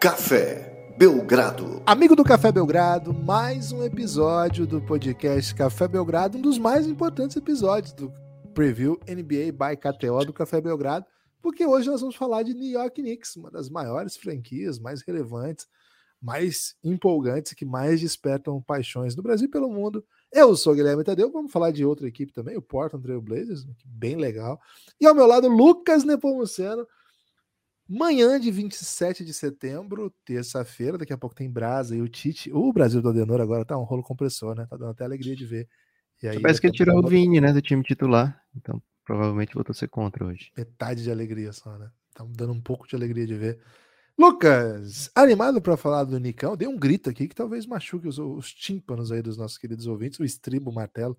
Café Belgrado. Amigo do Café Belgrado, mais um episódio do podcast Café Belgrado, um dos mais importantes episódios do preview NBA by KTO do Café Belgrado, porque hoje nós vamos falar de New York Knicks, uma das maiores franquias, mais relevantes, mais empolgantes, que mais despertam paixões no Brasil e pelo mundo. Eu sou Guilherme Tadeu, vamos falar de outra equipe também, o Portland Trail Blazers, bem legal. E ao meu lado, Lucas Nepomuceno, Manhã de 27 de setembro, terça-feira, daqui a pouco tem Brasa e o Tite. O Brasil do Adenor agora tá um rolo compressor, né? Tá dando até alegria de ver. E aí, Parece que ele tirou o Vini, né, do time titular. Então, provavelmente vou torcer contra hoje. Metade de alegria só, né? Tá dando um pouco de alegria de ver. Lucas, animado para falar do Nicão? Dei um grito aqui que talvez machuque os, os tímpanos aí dos nossos queridos ouvintes, o estribo, o martelo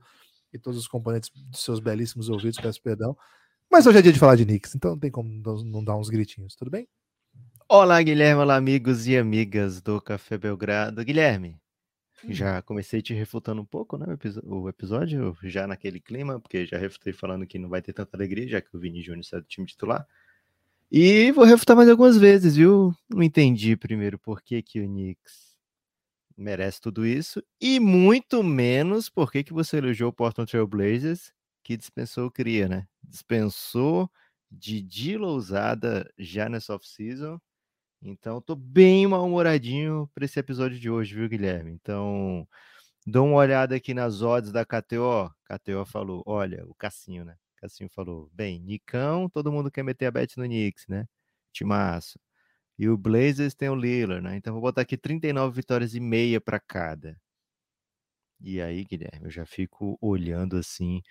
e todos os componentes dos seus belíssimos ouvidos, peço perdão. Mas hoje é dia de falar de Knicks, então não tem como não dar uns gritinhos, tudo bem? Olá, Guilherme, olá, amigos e amigas do Café Belgrado. Guilherme, hum. já comecei te refutando um pouco, né, o episódio, já naquele clima, porque já refutei falando que não vai ter tanta alegria, já que o Vini Júnior sai do time titular. E vou refutar mais algumas vezes, viu? Não entendi primeiro por que, que o Knicks merece tudo isso, e muito menos por que, que você elogiou o Portland Trail Blazers que dispensou o Cria, né? Dispensou de Lousada já nessa off-season. Então, tô bem mal-humoradinho para esse episódio de hoje, viu, Guilherme? Então, dou uma olhada aqui nas odds da KTO. KTO falou, olha, o Cassinho, né? Cassinho falou, bem, Nicão, todo mundo quer meter a bet no Knicks, né? Timaço. E o Blazers tem o Lillard, né? Então, vou botar aqui 39 vitórias e meia para cada. E aí, Guilherme, eu já fico olhando assim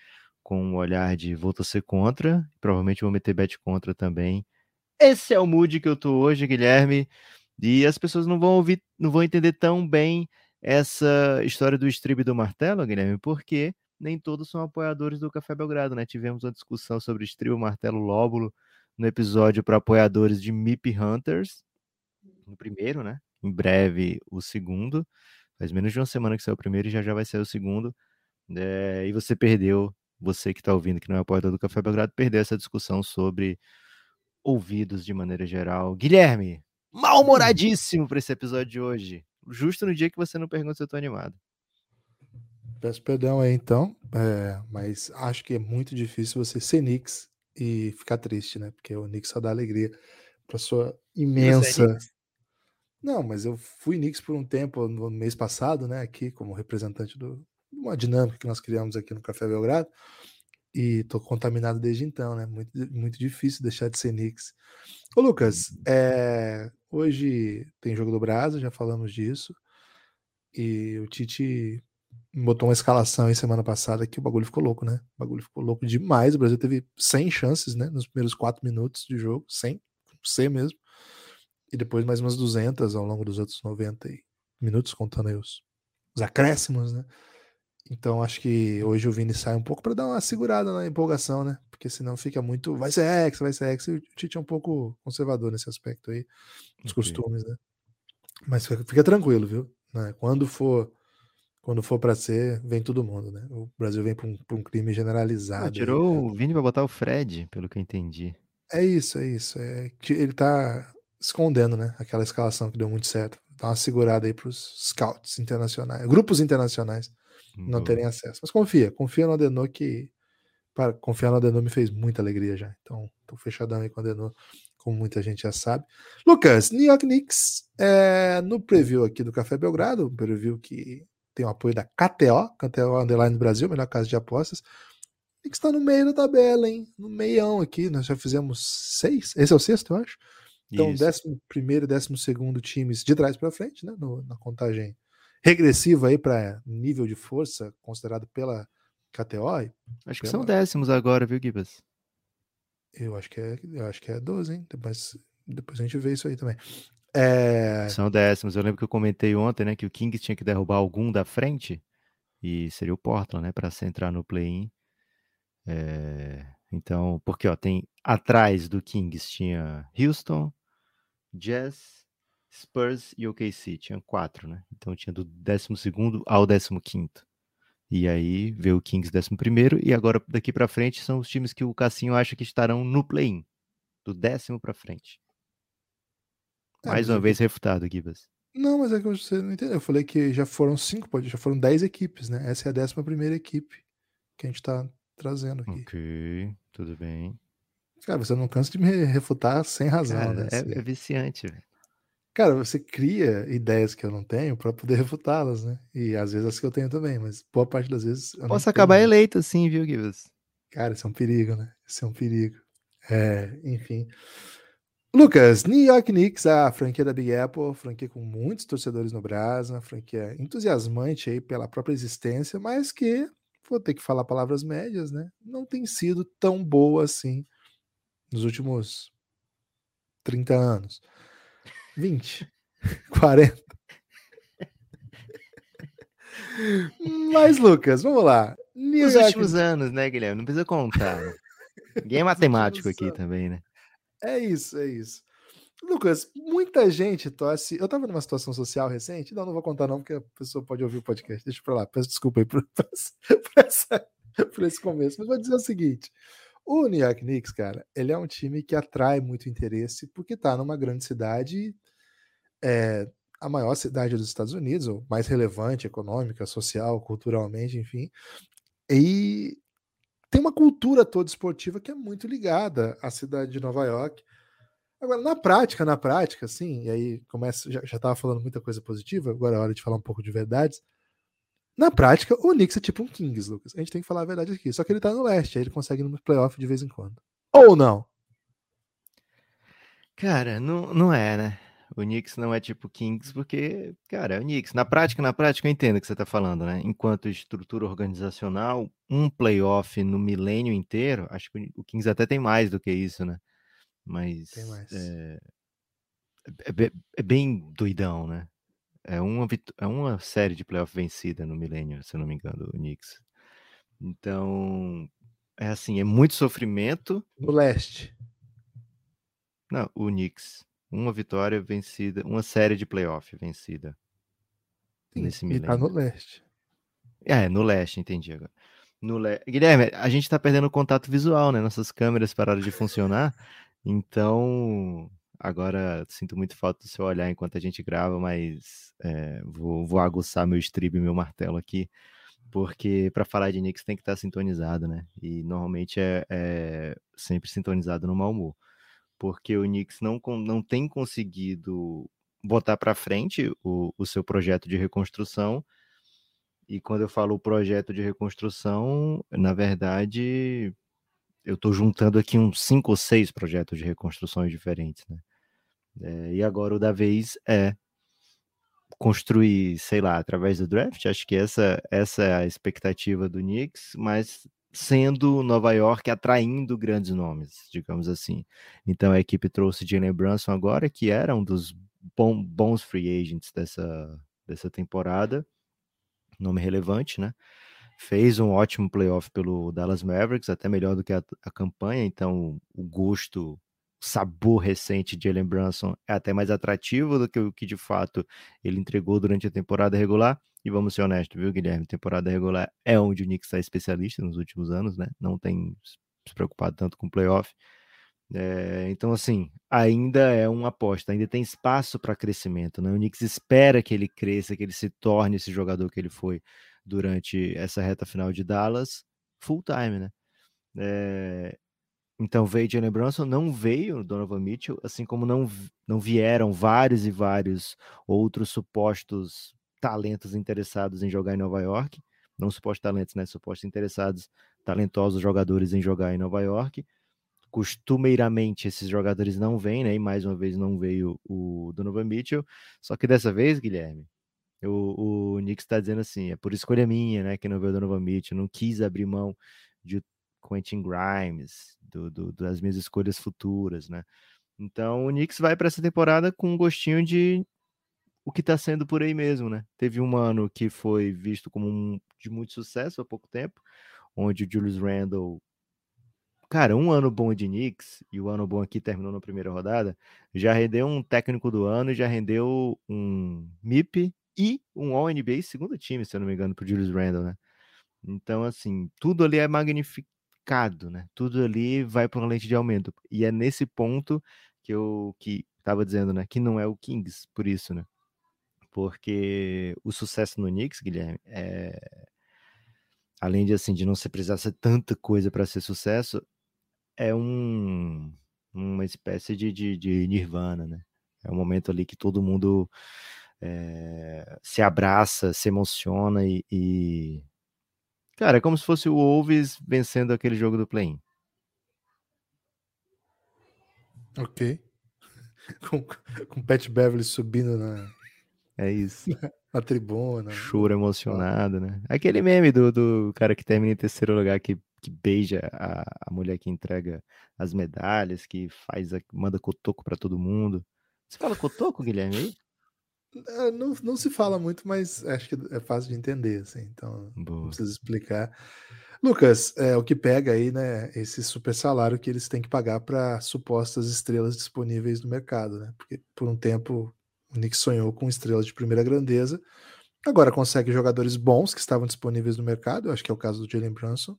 com um olhar de vou torcer contra, provavelmente vou meter bet contra também. Esse é o mood que eu tô hoje, Guilherme, e as pessoas não vão ouvir, não vão entender tão bem essa história do estribe do martelo, Guilherme, porque nem todos são apoiadores do Café Belgrado, né? Tivemos uma discussão sobre estribo, martelo, lóbulo no episódio para apoiadores de MIP Hunters, no primeiro, né? Em breve o segundo. Faz menos de uma semana que saiu o primeiro e já já vai ser o segundo. É, e você perdeu você que está ouvindo, que não é apoiador do Café Belgrado, perder essa discussão sobre ouvidos de maneira geral. Guilherme, mal-humoradíssimo para esse episódio de hoje. Justo no dia que você não pergunta se eu tô animado. Peço perdão aí então, é, mas acho que é muito difícil você ser Knicks e ficar triste, né? Porque o Knicks só dá alegria para sua é imensa. Não, mas eu fui Knicks por um tempo no mês passado, né? Aqui como representante do, uma dinâmica que nós criamos aqui no Café Belgrado. E tô contaminado desde então, né? Muito, muito difícil deixar de ser Knicks. Ô, Lucas, é, hoje tem jogo do Brasa, já falamos disso. E o Tite botou uma escalação aí semana passada que o bagulho ficou louco, né? O bagulho ficou louco demais. O Brasil teve 100 chances, né? Nos primeiros 4 minutos de jogo, 100, 100 mesmo. E depois mais umas 200 ao longo dos outros 90 minutos, contando aí os, os acréscimos, né? Então acho que hoje o Vini sai um pouco para dar uma segurada na empolgação, né? Porque senão fica muito. Vai ser ex, vai ser ex. E o Tite é um pouco conservador nesse aspecto aí, nos okay. costumes, né? Mas fica, fica tranquilo, viu? Né? Quando for quando for para ser, vem todo mundo, né? O Brasil vem para um, um, crime generalizado. Ah, tirou aí, o Vini para botar o Fred, pelo que eu entendi. É isso, é isso. É, ele tá escondendo, né? Aquela escalação que deu muito certo. Dá uma segurada aí para os scouts internacionais, grupos internacionais não terem acesso. Mas confia, confia no Adenor que para confiar no Adenor me fez muita alegria já. Então, tô fechadão aí com o Adenor, como muita gente já sabe. Lucas, New York Knicks, é, no preview aqui do Café Belgrado, um preview que tem o apoio da KTO, KTO Underline Brasil, melhor casa de apostas. Knicks está no meio da tabela, hein? No meião aqui, nós já fizemos seis. Esse é o sexto, eu acho. Então, Isso. décimo primeiro e décimo segundo times de trás para frente, né? No, na contagem regressivo aí para nível de força considerado pela KTO? Acho que pela... são décimos agora, viu, Gibas? Eu acho que é, eu acho que é 12, hein? Depois, depois a gente vê isso aí também. É... São décimos. Eu lembro que eu comentei ontem, né, que o Kings tinha que derrubar algum da frente e seria o Portland, né, para entrar no play-in. É... Então, porque ó, tem atrás do Kings tinha Houston, Jazz, Spurs e OKC, tinha quatro, né? Então tinha do 12 ao 15. E aí veio o Kings 11 e agora daqui para frente são os times que o Cassinho acha que estarão no play-in, do décimo para frente. É, Mais uma vez refutado, Gibas. Não, mas é que você não entendeu. Eu falei que já foram cinco, já foram dez equipes, né? Essa é a décima primeira equipe que a gente tá trazendo aqui. Ok, tudo bem. Cara, você não cansa de me refutar sem razão, Cara, né? É, é viciante, velho. Cara, você cria ideias que eu não tenho para poder refutá-las, né? E às vezes as que eu tenho também, mas boa parte das vezes. Posso acabar tenho. eleito assim, viu, Gibbs? Cara, isso é um perigo, né? Isso é um perigo. É, enfim. Lucas, New York Knicks, a franquia da Big Apple, franquia com muitos torcedores no Brasil, uma franquia entusiasmante aí pela própria existência, mas que, vou ter que falar palavras médias, né? Não tem sido tão boa assim nos últimos 30 anos. 20, 40. Mas, Lucas, vamos lá. New Os York... últimos anos, né, Guilherme? Não precisa contar. Né? Ninguém é matemático aqui também, né? É isso, é isso. Lucas, muita gente torce. Eu tava numa situação social recente, não, não vou contar, não, porque a pessoa pode ouvir o podcast. Deixa pra lá, peço desculpa aí por, por, essa, por esse começo. Mas vou dizer o seguinte: o New York Knicks, cara, ele é um time que atrai muito interesse porque tá numa grande cidade, é, a maior cidade dos Estados Unidos, ou mais relevante econômica, social, culturalmente, enfim. E tem uma cultura toda esportiva que é muito ligada à cidade de Nova York. Agora, na prática, na prática, sim, e aí começa, já, já tava falando muita coisa positiva, agora é hora de falar um pouco de verdades. Na prática, o Knicks é tipo um Kings, Lucas. A gente tem que falar a verdade aqui. Só que ele tá no leste, aí ele consegue ir no playoff de vez em quando. Ou não? Cara, não, não é, né? O Knicks não é tipo Kings, porque, cara, é o Knicks. Na prática, na prática, eu entendo o que você tá falando, né? Enquanto estrutura organizacional, um playoff no milênio inteiro, acho que o Kings até tem mais do que isso, né? Mas. Tem mais. É, é, é bem doidão, né? É uma, é uma série de playoff vencida no milênio, se eu não me engano, o Knicks. Então, é assim, é muito sofrimento. No leste. Não, o Knicks. Uma vitória vencida, uma série de playoff vencida. Sim, nesse milênio. E tá no leste. É, no leste, entendi agora. No le... Guilherme, a gente tá perdendo o contato visual, né? Nossas câmeras pararam de funcionar. Então, agora sinto muito falta do seu olhar enquanto a gente grava, mas é, vou, vou aguçar meu estribo e meu martelo aqui, porque para falar de Knicks tem que estar tá sintonizado, né? E normalmente é, é sempre sintonizado no mau humor porque o Knicks não, não tem conseguido botar para frente o, o seu projeto de reconstrução. E quando eu falo projeto de reconstrução, na verdade, eu estou juntando aqui uns cinco ou seis projetos de reconstruções diferentes, né? É, e agora o da vez é construir, sei lá, através do draft. Acho que essa, essa é a expectativa do Knicks, mas sendo Nova York atraindo grandes nomes, digamos assim. Então a equipe trouxe Jalen Brunson agora, que era um dos bom, bons free agents dessa, dessa temporada, nome relevante, né? Fez um ótimo playoff pelo Dallas Mavericks, até melhor do que a, a campanha, então o gosto, o sabor recente de Jalen Brunson é até mais atrativo do que o que de fato ele entregou durante a temporada regular. E vamos ser honestos, viu, Guilherme? Temporada regular é onde o Knicks está especialista nos últimos anos, né? Não tem se preocupado tanto com playoff. É, então, assim, ainda é uma aposta, ainda tem espaço para crescimento. Né? O Knicks espera que ele cresça, que ele se torne esse jogador que ele foi durante essa reta final de Dallas, full time, né? É, então veio Jalen Brunson, não veio Donovan Mitchell, assim como não, não vieram vários e vários outros supostos talentos interessados em jogar em Nova York, não supostos talentos, né? Supostos interessados, talentosos jogadores em jogar em Nova York. Costumeiramente esses jogadores não vêm, né? E mais uma vez não veio o Donovan Mitchell. Só que dessa vez, Guilherme, o, o Nick está dizendo assim: é por escolha minha, né? Que não veio o Donovan Mitchell. Não quis abrir mão de Quentin Grimes, do, do, das minhas escolhas futuras, né? Então o Knicks vai para essa temporada com um gostinho de o que está sendo por aí mesmo, né? Teve um ano que foi visto como um, de muito sucesso há pouco tempo, onde o Julius Randle, cara, um ano bom de Knicks, e o ano bom aqui terminou na primeira rodada, já rendeu um técnico do ano, já rendeu um MIP e um All-NBA segundo time, se eu não me engano, para Julius Randle, né? Então, assim, tudo ali é magnificado, né? Tudo ali vai para uma lente de aumento. E é nesse ponto que eu que estava dizendo, né, que não é o Kings, por isso, né? Porque o sucesso no Knicks, Guilherme, é além de assim de não se precisar ser tanta coisa para ser sucesso, é um uma espécie de, de, de, nirvana, né? É um momento ali que todo mundo é, se abraça, se emociona e, e, Cara, é como se fosse o Wolves vencendo aquele jogo do play-in. Ok. com, com Pat Beverly subindo na. É isso. Na tribuna. Choro emocionado, né? Aquele meme do, do cara que termina em terceiro lugar que, que beija a, a mulher que entrega as medalhas, que faz a, manda cotoco para todo mundo. Você fala cotoco, Guilherme, aí? É, não, não se fala muito, mas acho que é fácil de entender, assim, então Boa. não precisa explicar. Lucas, é, o que pega aí, né, esse super salário que eles têm que pagar para supostas estrelas disponíveis no mercado, né? Porque por um tempo o Knicks sonhou com estrelas de primeira grandeza, agora consegue jogadores bons que estavam disponíveis no mercado, acho que é o caso do Jalen Brunson.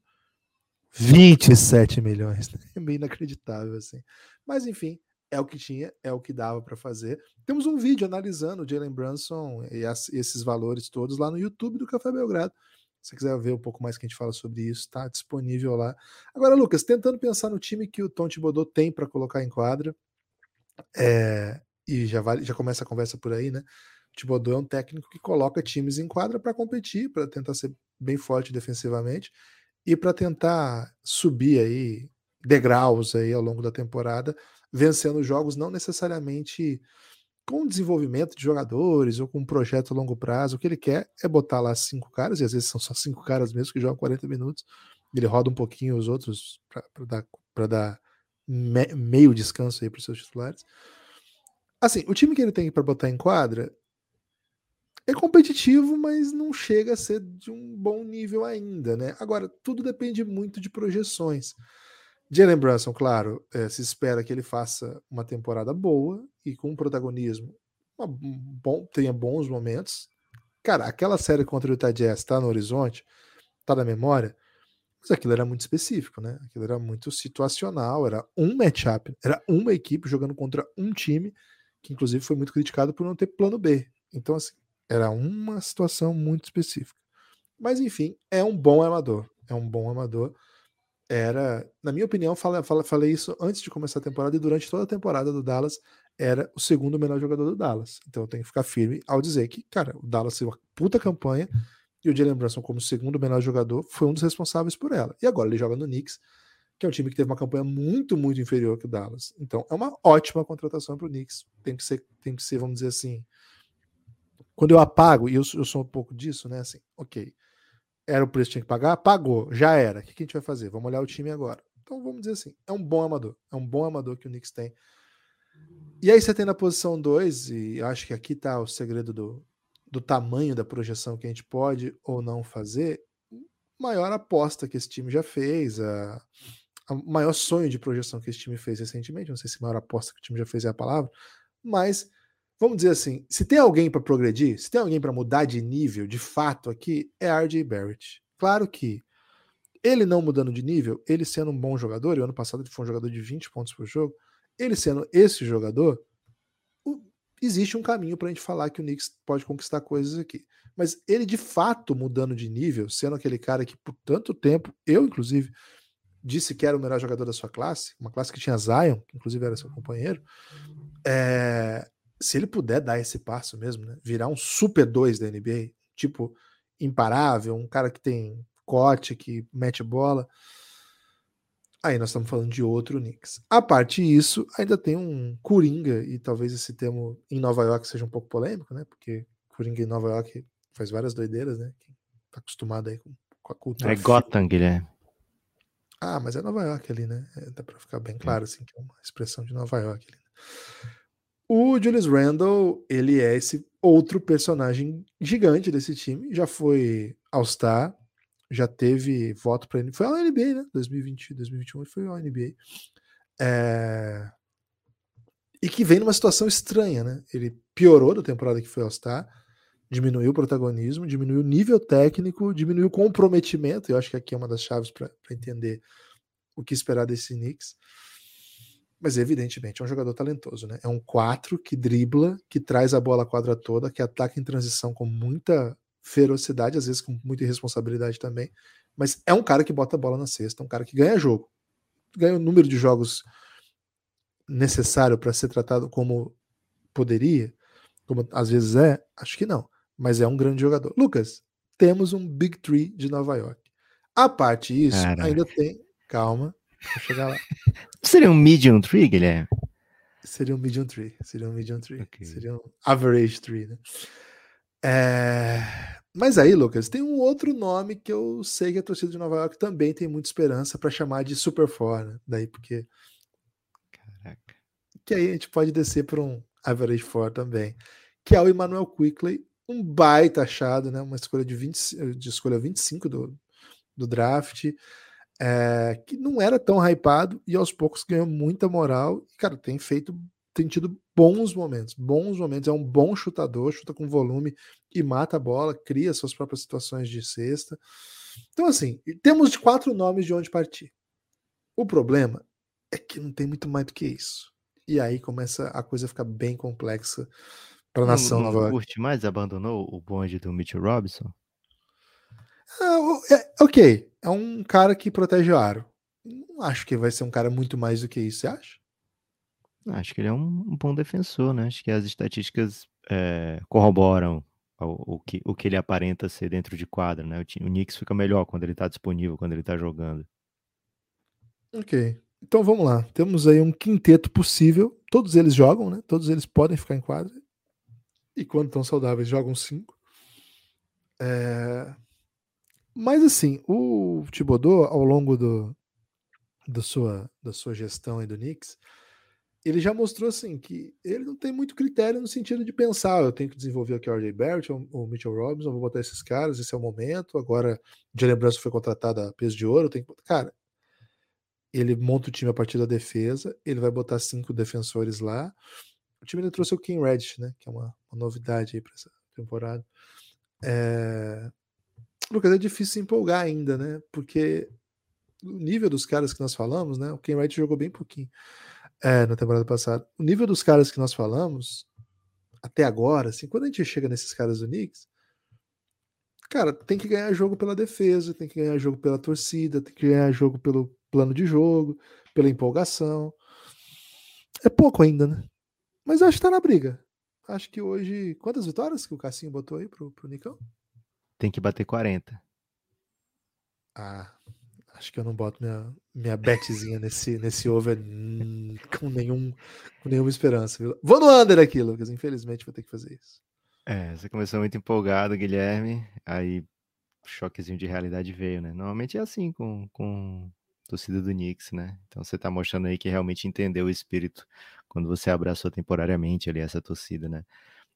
27 milhões, é meio inacreditável assim. Mas enfim, é o que tinha, é o que dava para fazer. Temos um vídeo analisando o Jalen Brunson e as, esses valores todos lá no YouTube do Café Belgrado. Se você quiser ver um pouco mais que a gente fala sobre isso, está disponível lá. Agora, Lucas, tentando pensar no time que o Tom Thibodeau tem para colocar em quadra, é, e já, vale, já começa a conversa por aí, né? O Thibodeau é um técnico que coloca times em quadra para competir, para tentar ser bem forte defensivamente e para tentar subir aí degraus aí ao longo da temporada vencendo jogos, não necessariamente com desenvolvimento de jogadores ou com um projeto a longo prazo. O que ele quer é botar lá cinco caras, e às vezes são só cinco caras mesmo que jogam 40 minutos. Ele roda um pouquinho os outros para dar, pra dar me, meio descanso aí para os seus titulares. Assim, o time que ele tem para botar em quadra é competitivo, mas não chega a ser de um bom nível ainda, né? Agora, tudo depende muito de projeções. Jalen Brunson, claro, é, se espera que ele faça uma temporada boa e com protagonismo, uma, bom, tenha bons momentos. Cara, aquela série contra o Utah Jazz está no horizonte, está na memória, mas aquilo era muito específico, né? Aquilo era muito situacional, era um matchup, era uma equipe jogando contra um time, que inclusive foi muito criticado por não ter plano B. Então, assim, era uma situação muito específica. Mas, enfim, é um bom amador. É um bom amador era, na minha opinião, falei, falei isso antes de começar a temporada e durante toda a temporada do Dallas, era o segundo melhor jogador do Dallas. Então eu tenho que ficar firme ao dizer que, cara, o Dallas fez uma puta campanha e o Jalen Brunson, como segundo melhor jogador, foi um dos responsáveis por ela. E agora ele joga no Knicks, que é um time que teve uma campanha muito, muito inferior que o Dallas. Então é uma ótima contratação para o Knicks. Tem que ser, tem que ser, vamos dizer assim. Quando eu apago, e eu, eu sou um pouco disso, né? Assim, ok era o preço que tinha que pagar? Pagou, já era. O que a gente vai fazer? Vamos olhar o time agora. Então vamos dizer assim: é um bom amador. É um bom amador que o Knicks tem. E aí você tem na posição 2, e acho que aqui está o segredo do, do tamanho da projeção que a gente pode ou não fazer. Maior aposta que esse time já fez, a, a maior sonho de projeção que esse time fez recentemente. Não sei se maior aposta que o time já fez é a palavra, mas vamos dizer assim, se tem alguém para progredir, se tem alguém para mudar de nível, de fato aqui, é RJ Barrett. Claro que ele não mudando de nível, ele sendo um bom jogador, e ano passado ele foi um jogador de 20 pontos por jogo, ele sendo esse jogador, existe um caminho para a gente falar que o Knicks pode conquistar coisas aqui. Mas ele de fato mudando de nível, sendo aquele cara que por tanto tempo, eu inclusive, disse que era o melhor jogador da sua classe, uma classe que tinha Zion, que inclusive era seu companheiro, é, se ele puder dar esse passo mesmo, né? Virar um super 2 da NBA, tipo imparável, um cara que tem corte, que mete bola. Aí nós estamos falando de outro Knicks. A parte disso, ainda tem um Coringa, e talvez esse termo em Nova York seja um pouco polêmico, né? Porque Coringa em Nova York faz várias doideiras, né? Quem tá acostumado aí com, com a cultura. É Gotham, Guilherme. Ah, mas é Nova York ali, né? É, dá pra ficar bem claro, assim, que é uma expressão de Nova York ali. Né? O Julius Randle, ele é esse outro personagem gigante desse time. Já foi All-Star, já teve voto para ele. Foi ao NBA, né? 2020, 2021 foi ao NBA. É... E que vem numa situação estranha, né? Ele piorou da temporada que foi All-Star, diminuiu o protagonismo, diminuiu o nível técnico, diminuiu o comprometimento. Eu acho que aqui é uma das chaves para entender o que esperar desse Knicks. mas evidentemente é um jogador talentoso, né? É um 4 que dribla, que traz a bola à quadra toda, que ataca em transição com muita ferocidade, às vezes com muita irresponsabilidade também, mas é um cara que bota a bola na cesta, um cara que ganha jogo. Ganha o número de jogos necessário para ser tratado como poderia, como às vezes é, acho que não, mas é um grande jogador. Lucas, temos um Big Three de Nova York. A parte isso, Caraca. ainda tem. Calma, vou chegar lá. Seria um medium tree, Guilherme? Seria um medium tree. Seria um medium tree. Okay. Seria um average tree, né? É... Mas aí, Lucas, tem um outro nome que eu sei que a torcida de Nova York também tem muita esperança para chamar de Super Four, né? Daí porque. Caraca. Que aí a gente pode descer para um average four também. Que é o Emmanuel Quickley, um baita achado, né? Uma escolha de, 20, de escolha 25 do, do draft é, que não era tão hypado e aos poucos ganhou muita moral. E, cara, tem feito, tem tido bons momentos, bons momentos. É um bom chutador, chuta com volume e mata a bola, cria suas próprias situações de cesta. Então, assim, temos quatro nomes de onde partir. O problema é que não tem muito mais do que isso. E aí começa a coisa a ficar bem complexa para a nação não, não curte mais? Abandonou o bonde do Mitchell Robinson? Ah, ok, é um cara que protege o aro. Não acho que vai ser um cara muito mais do que isso, você acha? Acho que ele é um, um bom defensor, né? Acho que as estatísticas é, corroboram o, o, que, o que ele aparenta ser dentro de quadra, né? O, o Knicks fica melhor quando ele tá disponível, quando ele tá jogando. Ok. Então vamos lá. Temos aí um quinteto possível. Todos eles jogam, né? Todos eles podem ficar em quadra. E quando estão saudáveis, jogam cinco. É... Mas assim, o Thibodeau, ao longo do, do sua, da sua gestão aí do Knicks, ele já mostrou assim que ele não tem muito critério no sentido de pensar, eu tenho que desenvolver aqui o RJ Barrett o Mitchell Robinson, vou botar esses caras, esse é o momento. Agora, de lembrança foi contratado a peso de ouro, tem que cara, ele monta o time a partir da defesa, ele vai botar cinco defensores lá. O time ainda trouxe o King Reddish, né, que é uma, uma novidade aí para essa temporada. É... Lucas, é difícil se empolgar ainda, né? Porque o nível dos caras que nós falamos, né? O Ken Wright jogou bem pouquinho é, na temporada passada. O nível dos caras que nós falamos, até agora, assim, quando a gente chega nesses caras do Knicks, cara, tem que ganhar jogo pela defesa, tem que ganhar jogo pela torcida, tem que ganhar jogo pelo plano de jogo, pela empolgação. É pouco ainda, né? Mas acho que tá na briga. Acho que hoje. Quantas vitórias que o Cassinho botou aí pro, pro Nicão? tem que bater 40. Ah, acho que eu não boto minha, minha betzinha nesse, nesse over com, nenhum, com nenhuma esperança. Viu? Vou no under aqui, Lucas. Infelizmente vou ter que fazer isso. É, você começou muito empolgado, Guilherme. Aí choquezinho de realidade veio, né? Normalmente é assim com, com torcida do Knicks, né? Então você tá mostrando aí que realmente entendeu o espírito quando você abraçou temporariamente ali essa torcida, né?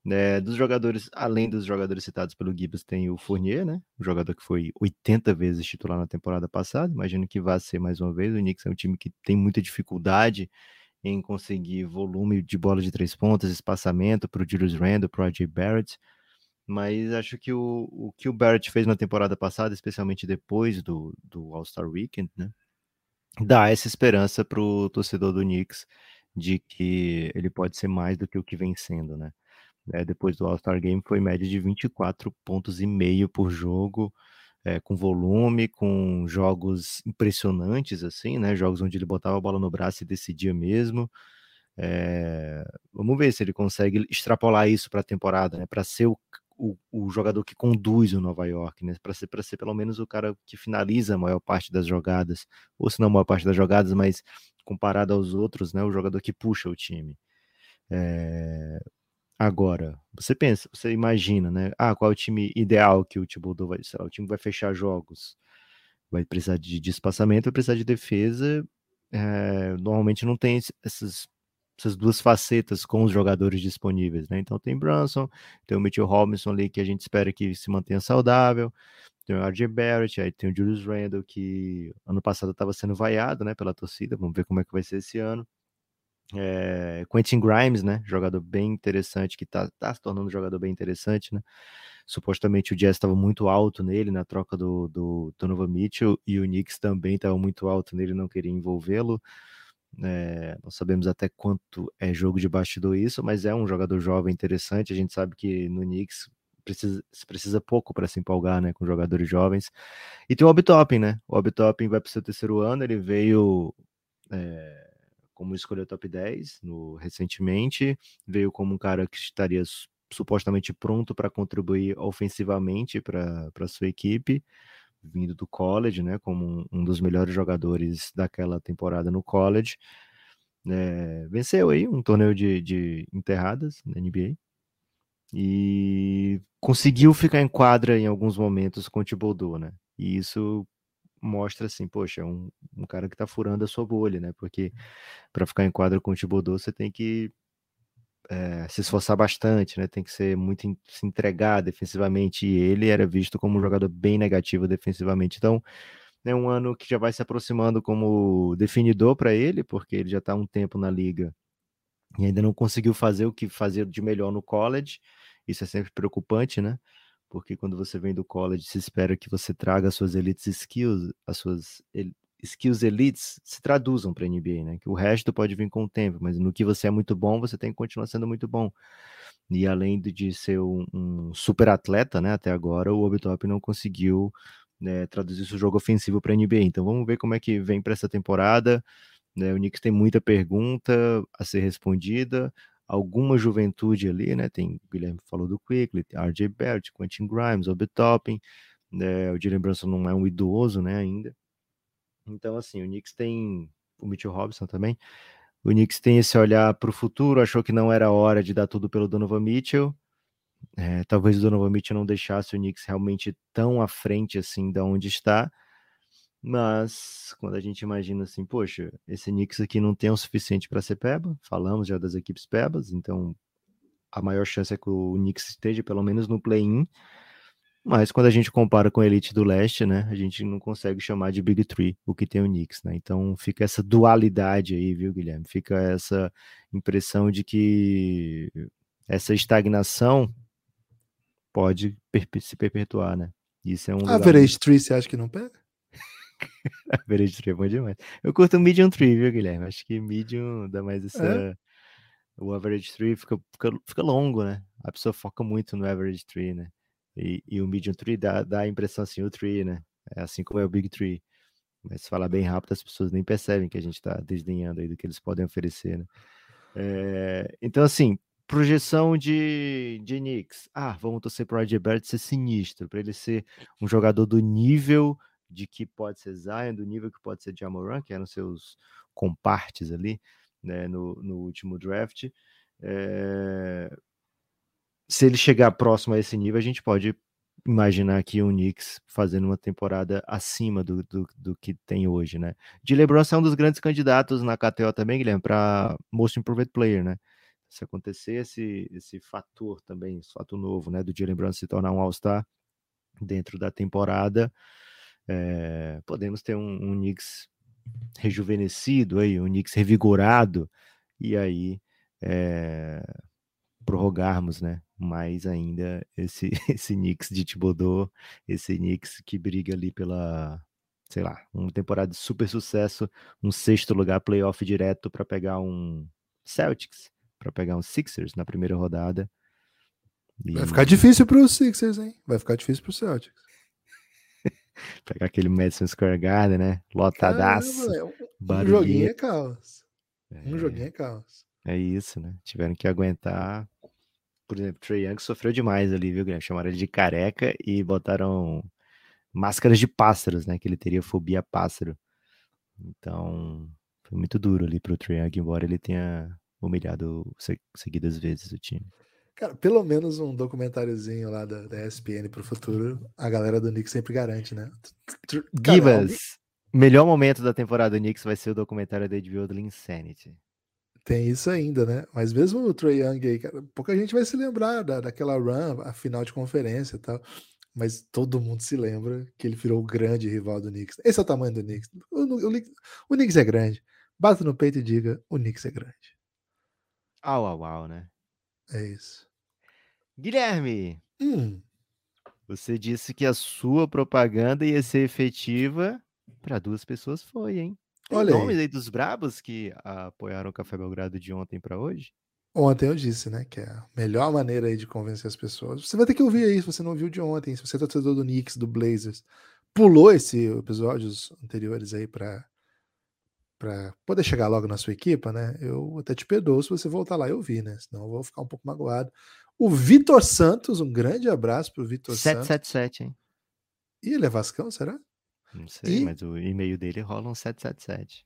É, dos jogadores, além dos jogadores citados pelo Gibbs, tem o Fournier, né? O jogador que foi 80 vezes titular na temporada passada. Imagino que vai ser mais uma vez. O Knicks é um time que tem muita dificuldade em conseguir volume de bola de três pontas, espaçamento para o Julius Randle, para o RJ Barrett. Mas acho que o, o que o Barrett fez na temporada passada, especialmente depois do, do All-Star Weekend, né? Dá essa esperança para o torcedor do Knicks de que ele pode ser mais do que o que vem sendo, né? né, depois do All-Star Game, foi média de 24 pontos e meio por jogo, é, com volume, com jogos impressionantes, assim, né? Jogos onde ele botava a bola no braço e decidia mesmo. É, vamos ver se ele consegue extrapolar isso para a temporada, né? Para ser o, o, o, jogador que conduz o Nova York, né? Para ser, ser pelo menos o cara que finaliza a maior parte das jogadas, ou se não a maior parte das jogadas, mas comparado aos outros, né? O jogador que puxa o time. É, Agora, você pensa, você imagina, né? Ah, qual é o time ideal que o Thibodeau vai, sei lá, o time vai fechar jogos, vai precisar de, de espaçamento, vai precisar de defesa. É, normalmente não tem essas, essas duas facetas com os jogadores disponíveis, né? Então tem Brunson, tem o Mitchell Robinson ali que a gente espera que se mantenha saudável, tem o RJ Barrett, aí tem o Julius Randle que ano passado estava sendo vaiado, né, pela torcida. Vamos ver como é que vai ser esse ano. É, Quentin Grimes, né? Jogador bem interessante, que tá, tá se tornando um jogador bem interessante, né? Supostamente o Jazz estava muito alto nele na troca do, do Donovan Mitchell e o Knicks também estava muito alto nele, não queria envolvê-lo. É, não sabemos até quanto é jogo de bastidor isso, mas é um jogador jovem interessante. A gente sabe que no Knicks precisa, precisa pouco para se empolgar né, com jogadores jovens. E tem o Obitopping, né? O Obitopping vai para o seu terceiro ano, ele veio é, como escolheu top 10 no, recentemente, veio como um cara que estaria supostamente pronto para contribuir ofensivamente para a sua equipe vindo do college, né, como um, dos melhores jogadores daquela temporada no college. É, venceu aí um torneio de, de enterradas na NBA e conseguiu ficar em quadra em alguns momentos com o Thibodeau, né? E isso mostra assim, poxa, é um, um cara que tá furando a sua bolha, né? Porque para ficar em quadra com o Thibodeau, você tem que é, se esforçar bastante, né? Tem que ser muito se entregar defensivamente. E ele era visto como um jogador bem negativo defensivamente. Então, é um ano que já vai se aproximando como definidor para ele, porque ele já está um tempo na liga e ainda não conseguiu fazer o que fazia de melhor no college. Isso é sempre preocupante, né? Porque quando você vem do college, se espera que você traga as suas elites skills, as suas skills elites se traduzam para a NBA, né? Que o resto pode vir com o tempo, mas no que você é muito bom, você tem que continuar sendo muito bom. E além de ser um, um super atleta, né? Até agora, o Obitop não conseguiu né, traduzir seu jogo ofensivo para a NBA. Então vamos ver como é que vem para essa temporada. Né? O Knicks tem muita pergunta a ser respondida, alguma juventude ali, né? Tem o Guilherme falou do Quickly, RJ Barrett, Quentin Grimes, Obitopin, né? O Jalen Brunson não é um idoso, né? Ainda. Então, assim, o Knicks tem o Mitchell Robinson também. O Knicks tem esse olhar para o futuro, achou que não era hora de dar tudo pelo Donovan Mitchell. É, talvez o Donovan Mitchell não deixasse o Knicks realmente tão à frente assim da onde está. Mas quando a gente imagina assim, poxa, esse Knicks aqui não tem o suficiente para ser peba, falamos já das equipes pebas, então a maior chance é que o Knicks esteja pelo menos no play-in. Mas quando a gente compara com a elite do leste, né, a gente não consegue chamar de Big Three o que tem o Knicks, né? Então fica essa dualidade aí, viu, Guilherme? Fica essa impressão de que essa estagnação pode se perpetuar, né? Isso é um. Average Tree, você acha que não pega? Average Tree é bom demais. Eu curto o Medium Tree, viu, Guilherme? Acho que Medium dá mais essa. É. O Average Tree fica, fica, fica longo, né? A pessoa foca muito no Average Tree, né? E, e o medium tree dá, dá a impressão assim, o tree, né? É assim como é o big tree. Mas se falar bem rápido, as pessoas nem percebem que a gente está desdenhando aí do que eles podem oferecer, né? É, então, assim, projeção de, de Knicks. Ah, vamos torcer para o RJ Barrett ser sinistro, para ele ser um jogador do nível de que pode ser Zion, do nível que pode ser Jamoran, que eram seus compartes ali, né, no, no último draft. É, se ele chegar próximo a esse nível, a gente pode imaginar aqui o Knicks fazendo uma temporada acima do, do, do que tem hoje, né? De LeBron é um dos grandes candidatos na KTO também, Guilherme, para Most Improved Player, né? Se acontecer esse, esse fator também, esse fato novo, né, do Jalen Brown se tornar um All-Star dentro da temporada, é, podemos ter um, um Knicks rejuvenescido aí, um Knicks revigorado, e aí é, prorrogarmos, né? Mais ainda esse esse Knicks de Thibodeau, esse Knicks que briga ali pela, sei lá, uma temporada de super sucesso, um sexto lugar playoff direto para pegar um Celtics, para pegar um Sixers na primeira rodada. E... Vai ficar difícil para os Sixers, hein? Vai ficar difícil para os Celtics. pegar aquele Madison Square Garden, né? Lotadaço. Caramba, um, um joguinho é caos. É... Um joguinho é caos. É isso, né? Tiveram que aguentar por exemplo, Trey Young sofreu demais ali, viu, Guilherme? Chamaram ele de careca e botaram máscaras de pássaros, né? Que ele teria fobia a pássaro. Então, foi muito duro ali pro Trey Young, embora ele tenha humilhado seguidas vezes o time. Cara, pelo menos um documentáriozinho lá da, da ESPN pro futuro, a galera do Knicks sempre garante, né? Gibas, melhor momento da temporada do Knicks vai ser o documentário da HBO do Insanity. Tem isso ainda, né? Mas mesmo o Trey Young aí, cara, pouca gente vai se lembrar da, daquela run, a final de conferência e tal. Mas todo mundo se lembra que ele virou o grande rival do Knicks. Esse é o tamanho do Knicks. O, o, o, o Knicks é grande. Bata no peito e diga: o Knicks é grande. Au, au, au, né? É isso. Guilherme, hum. você disse que a sua propaganda ia ser efetiva para duas pessoas. Foi, hein? Tem Olha nomes aí. aí dos brabos que apoiaram o Café Belgrado de ontem para hoje? Ontem eu disse, né, que é a melhor maneira aí de convencer as pessoas. Você vai ter que ouvir aí, se você não viu de ontem, se você é torcedor do Knicks, do Blazers, pulou esse episódios anteriores aí para para poder chegar logo na sua equipa, né? Eu até te perdoo se você voltar lá e ouvir, né? Senão eu vou ficar um pouco magoado. O Vitor Santos, um grande abraço pro Vitor Santos. 777, hein? E ele é Vascão, será? Não sei, e... mas o e-mail dele rola um 777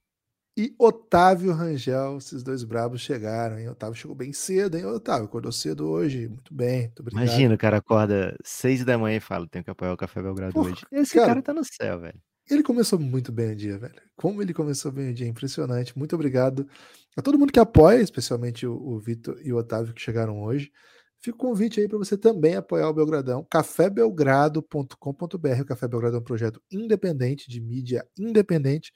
e Otávio Rangel. Esses dois brabos chegaram, hein? Otávio chegou bem cedo, hein? Otávio, acordou cedo hoje. Muito bem, muito obrigado. Imagina, o cara acorda seis da manhã e fala: tenho que apoiar o Café Belgrado Porra, hoje. Esse cara, cara tá no céu, velho. Ele começou muito bem o dia, velho. Como ele começou bem o dia, impressionante. Muito obrigado a todo mundo que apoia, especialmente o, o Vitor e o Otávio que chegaram hoje. Fica o convite aí para você também apoiar o Belgradão, cafébelgrado.com.br. O Café Belgrado é um projeto independente, de mídia independente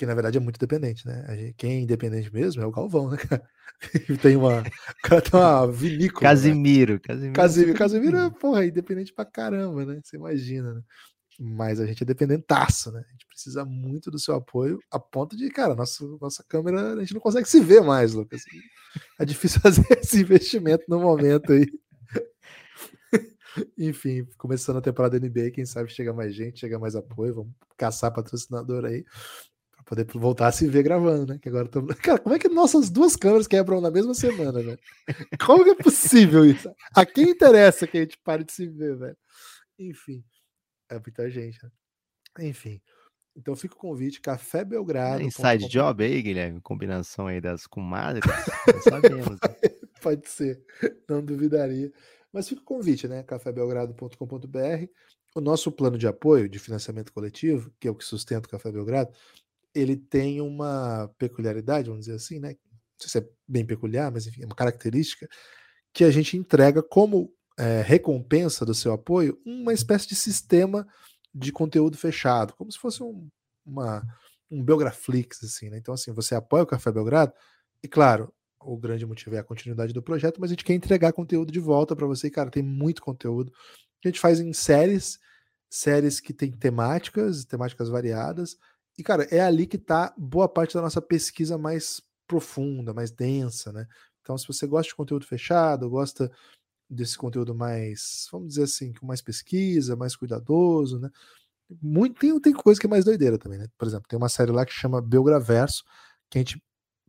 que na verdade é muito dependente, né? Quem é independente mesmo é o Galvão, né, cara? tem uma. Cara tem uma vinícola. Casimiro, né? Casimiro. Casimiro, Casimiro é, porra, independente pra caramba, né? Você imagina, né? Mas a gente é dependentaço, né? A gente precisa muito do seu apoio, a ponto de, cara, nosso, nossa câmera, a gente não consegue se ver mais, Lucas. É difícil fazer esse investimento no momento aí. Enfim, começando a temporada da NBA, quem sabe chega mais gente, chega mais apoio, vamos caçar patrocinador aí poder voltar a se ver gravando, né? Que agora tô... Cara, como é que nossas duas câmeras quebram na mesma semana, velho? Como que é possível isso? A quem interessa que a gente pare de se ver, velho? Enfim, é muita gente, né? Enfim. Então fica o convite, Café Belgrado. inside job aí, Guilherme? Combinação aí das comadres. Sabemos. Né? Pode ser, não duvidaria. Mas fica o convite, né? cafébelgrado.com.br. O nosso plano de apoio de financiamento coletivo, que é o que sustenta o Café Belgrado, ele tem uma peculiaridade, vamos dizer assim, né? Não sei se é bem peculiar, mas enfim, é uma característica que a gente entrega como é, recompensa do seu apoio uma espécie de sistema de conteúdo fechado, como se fosse um, uma, um Belgraflix, assim, né? Então, assim, você apoia o Café Belgrado, e claro, o grande motivo é a continuidade do projeto, mas a gente quer entregar conteúdo de volta para você, e, cara, tem muito conteúdo. A gente faz em séries, séries que tem temáticas, temáticas variadas, e, cara, é ali que está boa parte da nossa pesquisa mais profunda, mais densa, né? Então, se você gosta de conteúdo fechado, gosta desse conteúdo mais, vamos dizer assim, com mais pesquisa, mais cuidadoso, né? Muito, tem, tem coisa que é mais doideira também, né? Por exemplo, tem uma série lá que chama Belgraverso, que a gente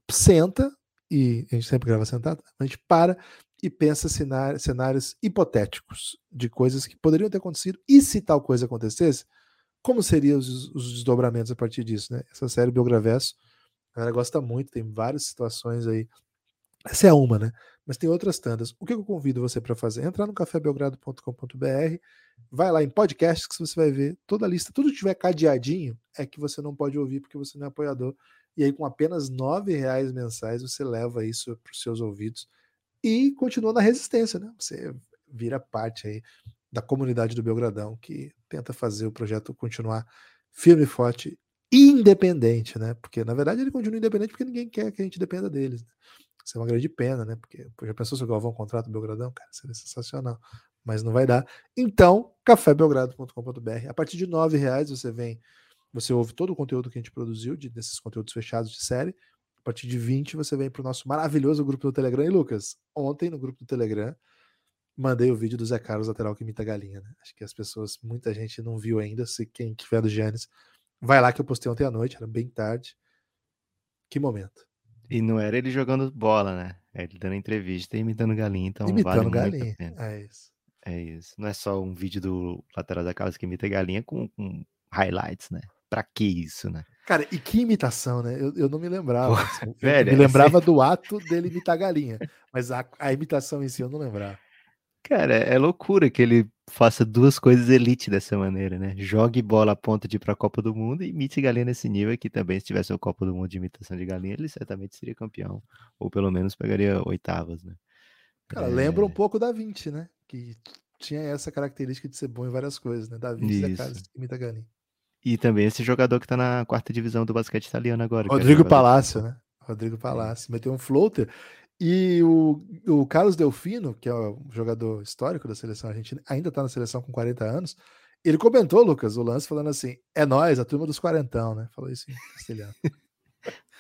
senta, e a gente sempre grava sentado, a gente para e pensa cenários, cenários hipotéticos de coisas que poderiam ter acontecido, e se tal coisa acontecesse, como seriam os, os, desdobramentos a partir disso, né? Essa série Biograverso, a galera gosta muito, tem várias situações aí. Essa é uma, né? Mas tem outras tantas. O que eu convido você para fazer? Entrar no cafébelgrado.com.br, vai lá em podcasts que você vai ver toda a lista, tudo que tiver cadeadinho é que você não pode ouvir porque você não é apoiador. E aí, com apenas R$ reais mensais, você leva isso para os seus ouvidos e continua na resistência, né? Você vira parte aí da comunidade do Belgradão, que tenta fazer o projeto continuar firme e forte independente, né? Porque na verdade ele continua independente porque ninguém quer que a gente dependa deles. Né? Isso é uma grande pena, né? Porque já pensou se o Galvão contrata o Belgradão? Cara, seria sensacional. Mas não vai dar. Então, cafébelgrado.com.br. A partir de nove reais você vem, você ouve todo o conteúdo que a gente produziu, de, desses conteúdos fechados de série. A partir de 20 você vem para o nosso maravilhoso grupo do Telegram. E Lucas, ontem no grupo do Telegram, mandei o vídeo do Zé Carlos, lateral que imita galinha, né? Acho que as pessoas, muita gente não viu ainda. Se quem tiver do Giannis, vai lá que eu postei ontem à noite, era bem tarde. Que momento. E não era ele jogando bola, né? É ele dando entrevista e imitando galinha, então imitando vale galinha. É isso. É isso. Não é só um vídeo do lateral da casa que imita galinha com, com highlights, né? Pra que isso, né? Cara, e que imitação, né? Eu, eu não me lembrava. Pô, assim, velho, me lembrava assim... do ato dele imitar galinha, mas a, a imitação em si eu não lembrava. Cara, é loucura que ele faça duas coisas elite dessa maneira, né? Jogue bola a ponto de ir pra Copa do Mundo e imite galinha nesse nível que também, se tivesse o Copa do Mundo de imitação de galinha, ele certamente seria campeão. Ou pelo menos pegaria oitavas, né? Cara, é... lembra um pouco da 20, né? Que tinha essa característica de ser bom em várias coisas, né? Da 20 da casa imita galinha. E também esse jogador que tá na quarta divisão do basquete italiano agora. É Rodrigo é Palácio, né? Rodrigo Palácio. Meteu um floater. E o, o Carlos Delfino, que é o jogador histórico da seleção argentina, ainda está na seleção com 40 anos, Ele comentou, Lucas, o lance falando assim: é nós, a turma dos quarentão, né? Falou isso em castelhano.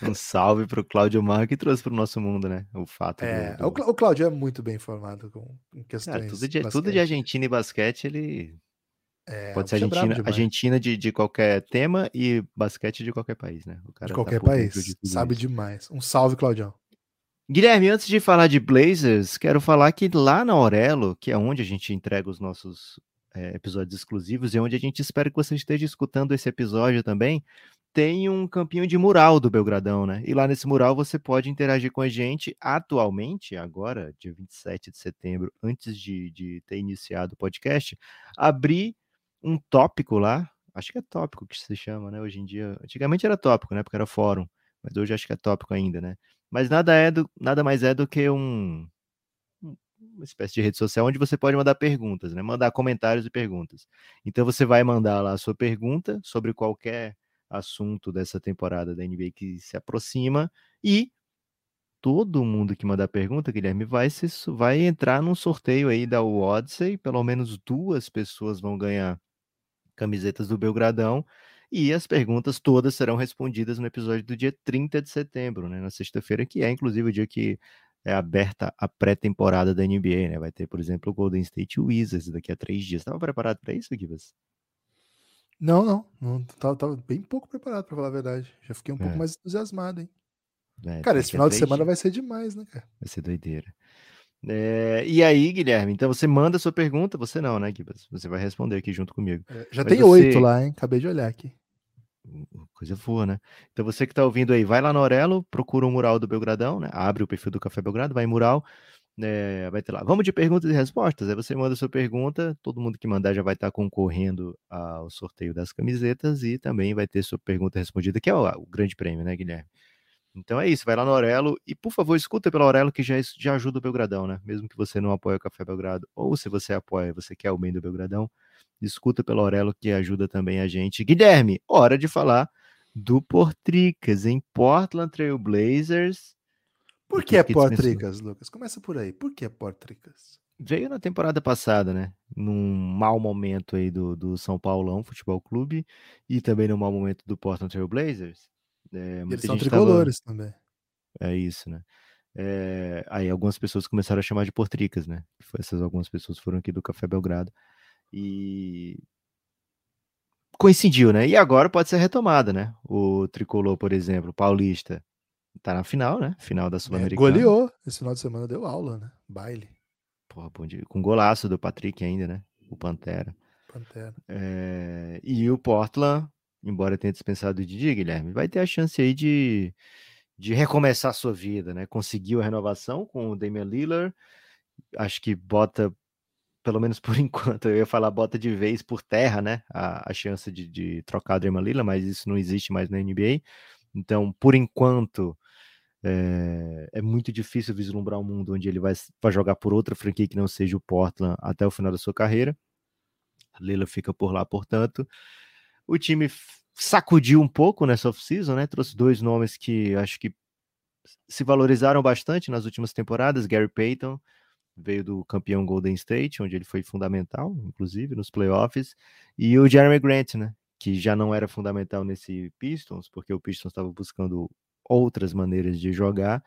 um salve para o Cláudio Mar que trouxe para o nosso mundo, né? O fato. É, do, do... o Cláudio é muito bem informado com questões. Cara, tudo, de, tudo de Argentina e basquete, ele. É, Pode ser é Argentina, Argentina de, de qualquer tema e basquete de qualquer país, né? de tá qualquer tá país. De sabe isso. demais. Um salve, Claudião. Guilherme, antes de falar de Blazers, quero falar que lá na Aurelo, que é onde a gente entrega os nossos é, episódios exclusivos e onde a gente espera que você esteja escutando esse episódio também, tem um campinho de mural do Belgradão, né? E lá nesse mural você pode interagir com a gente atualmente, agora, dia 27 de setembro, antes de, de ter iniciado o podcast, abrir um tópico lá, acho que é tópico que se chama, né? Hoje em dia, antigamente era tópico, né? Porque era fórum, mas hoje acho que é tópico ainda, né? Mas nada é do, nada mais é do que um uma espécie de rede social onde você pode mandar perguntas, né? Mandar comentários e perguntas. Então você vai mandar lá a sua pergunta sobre qualquer assunto dessa temporada da NBA que se aproxima e todo mundo que mandar pergunta, Guilherme, vai, se, vai entrar num sorteio aí da Odyssey, pelo menos duas pessoas vão ganhar camisetas do Belgradão e as perguntas todas serão respondidas no episódio do dia 30 de setembro, né, na sexta-feira, que é inclusive o dia que é aberta a pré-temporada da NBA, né? Vai ter, por exemplo, o Golden State Wizards daqui a três dias. Estava preparado para isso, Gibas? Não, não. não tava, tava, bem pouco preparado, para falar a verdade. Já fiquei um é. pouco mais entusiasmado, hein? É, cara, esse final de semana dias. vai ser demais, né, cara? Vai ser doideira. É, e aí, Guilherme, então você manda a sua pergunta, você não, né, Gibas? Você vai responder aqui junto comigo. É, já Mas tem oito você... lá, hein? Acabei de olhar aqui. Coisa boa, né? Então você que está ouvindo aí, vai lá no Aurelo, procura o um mural do Belgradão, né? Abre o perfil do Café Belgrado, vai em mural, é, vai ter lá. Vamos de perguntas e respostas. Aí você manda sua pergunta, todo mundo que mandar já vai estar tá concorrendo ao sorteio das camisetas e também vai ter sua pergunta respondida, que é o, o grande prêmio, né, Guilherme? Então é isso, vai lá no Aurelo e, por favor, escuta pelo Aurelo que já, já ajuda o Belgradão, né? Mesmo que você não apoie o Café Belgrado, ou se você apoia, você quer o bem do Belgradão, escuta pelo Aurelo que ajuda também a gente. Guilherme, hora de falar do Portricas em Portland Trail Blazers. Por que é Portricas, Lucas? Começa por aí. Por que é Portricas? Veio na temporada passada, né? Num mau momento aí do, do São Paulão Futebol Clube e também no mau momento do Portland Trail Blazers. É, Eles são tricolores tava... também. É isso, né? É... Aí algumas pessoas começaram a chamar de Portricas, né? Essas algumas pessoas foram aqui do Café Belgrado. E coincidiu, né? E agora pode ser retomada, né? O tricolor, por exemplo, paulista, tá na final, né? Final da é, Sul-Americana. É, goleou. Esse final de semana deu aula, né? Baile. Porra, bom dia. Com golaço do Patrick ainda, né? O Pantera. Pantera. É... E o Portland, embora tenha dispensado o Didi, Guilherme, vai ter a chance aí de, de recomeçar a sua vida, né? Conseguiu a renovação com o Damian Lillard. Acho que bota pelo menos por enquanto, eu ia falar bota de vez por terra, né? A, a chance de, de trocar a Draymond Lillard, mas isso não existe mais na NBA. Então, por enquanto, é, é, muito difícil vislumbrar um mundo onde ele vai, vai jogar por outra franquia que não seja o Portland até o final da sua carreira. Lila fica por lá, portanto. O time sacudiu um pouco nessa off-season, né? Trouxe dois nomes que acho que se valorizaram bastante nas últimas temporadas: Gary Payton veio do campeão Golden State, onde ele foi fundamental, inclusive, nos playoffs, e o Jeremy Grant, né, que já não era fundamental nesse Pistons, porque o Pistons estava buscando outras maneiras de jogar,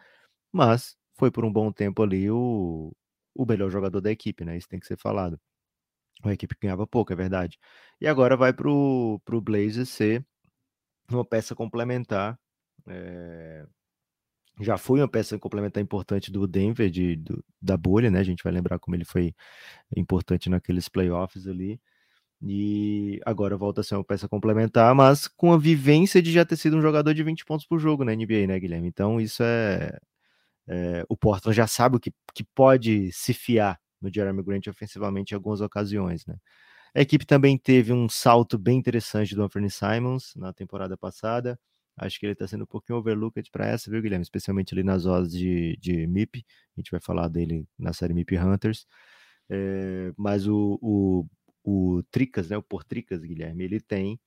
mas foi por um bom tempo ali o, o melhor jogador da equipe, né, isso tem que ser falado. A equipe ganhava pouco, é verdade. E agora vai para o Blazers ser uma peça complementar é, já foi uma peça complementar importante do Denver, de, do, da bolha, né? A gente vai lembrar como ele foi importante naqueles playoffs ali. E agora volta a ser uma peça complementar, mas com a vivência de já ter sido um jogador de 20 pontos por jogo na NBA, né, Guilherme? Então isso é. é o Portland já sabe o que, que pode se fiar no Jeremy Grant ofensivamente em algumas ocasiões, né? A equipe também teve um salto bem interessante do Anthony Simons na temporada passada. Acho que ele está sendo um pouquinho overlooked para essa, viu, Guilherme? Especialmente ali nas horas de, de MIP. A gente vai falar dele na série MIP Hunters. É, mas o, o, o Tricas, né? O Portricas, Guilherme, ele tem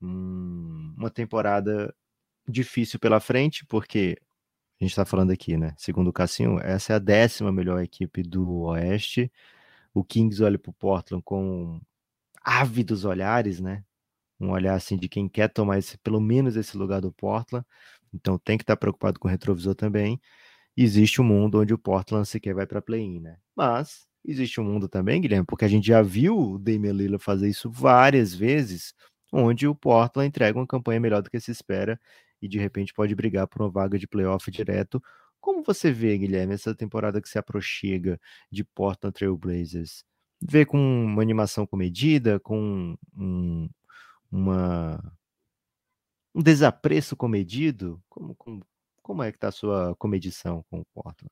hum, uma temporada difícil pela frente, porque a gente está falando aqui, né? Segundo o Cassinho, essa é a décima melhor equipe do Oeste. O Kings olha para o Portland com ávidos olhares, né? Um olhar assim de quem quer tomar esse, pelo menos esse lugar do Portland. Então tem que estar preocupado com o retrovisor também. Existe um mundo onde o Portland sequer vai para play-in, né? Mas existe um mundo também, Guilherme, porque a gente já viu o Damian Lillard fazer isso várias vezes, onde o Portland entrega uma campanha melhor do que se espera e de repente pode brigar por uma vaga de playoff direto. Como você vê, Guilherme, essa temporada que se aproxima de Portland Trail Blazers? Vê com uma animação comedida, com um, uma, um desapreço comedido? Como, como, como é que tá a sua comedição com o Portland?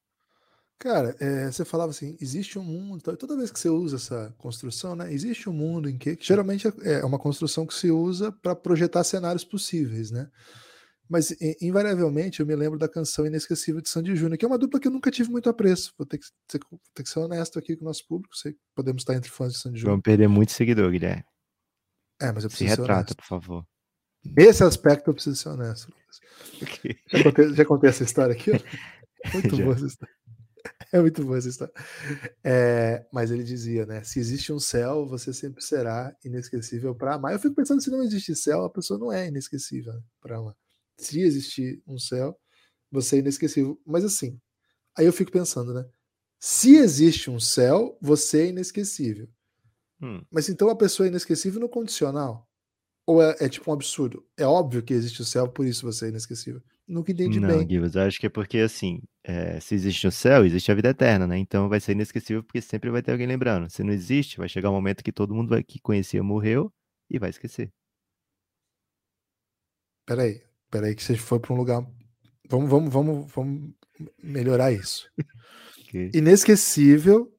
Cara, é, você falava assim, existe um mundo, toda vez que você usa essa construção, né, existe um mundo em que, que geralmente é, é uma construção que se usa para projetar cenários possíveis, né? Mas invariavelmente eu me lembro da canção Inesquecível de Sandy Júnior, que é uma dupla que eu nunca tive muito apreço. Vou ter que, ter, ter que ser honesto aqui com o nosso público, sei que podemos estar entre fãs de Sandy Júnior. Vamos perder muito seguidor, Guilherme. É, mas eu preciso Se retrata, por favor. Esse aspecto eu preciso ser honesto. Okay. Já, contei, já contei essa história aqui? Muito boa essa história. É muito boa essa história. É, mas ele dizia, né? Se existe um céu, você sempre será inesquecível para amar. Eu fico pensando, se não existe céu, a pessoa não é inesquecível né, para amar. Se existir um céu, você é inesquecível. Mas assim, aí eu fico pensando, né? Se existe um céu, você é inesquecível. Hum. Mas então a pessoa é inesquecível no condicional? Ou é, é, tipo um absurdo? É óbvio que existe o céu, por isso você é inesquecível. Nunca entendi não, bem. Gibbs, eu acho que é porque assim, é, se existe o céu, existe a vida eterna, né? Então vai ser inesquecível porque sempre vai ter alguém lembrando. Se não existe, vai chegar um momento que todo mundo vai, que conhecia morreu e vai esquecer. Peraí, peraí que você foi para um lugar. Vamos, vamos, vamos, vamos melhorar isso. okay. Inesquecível,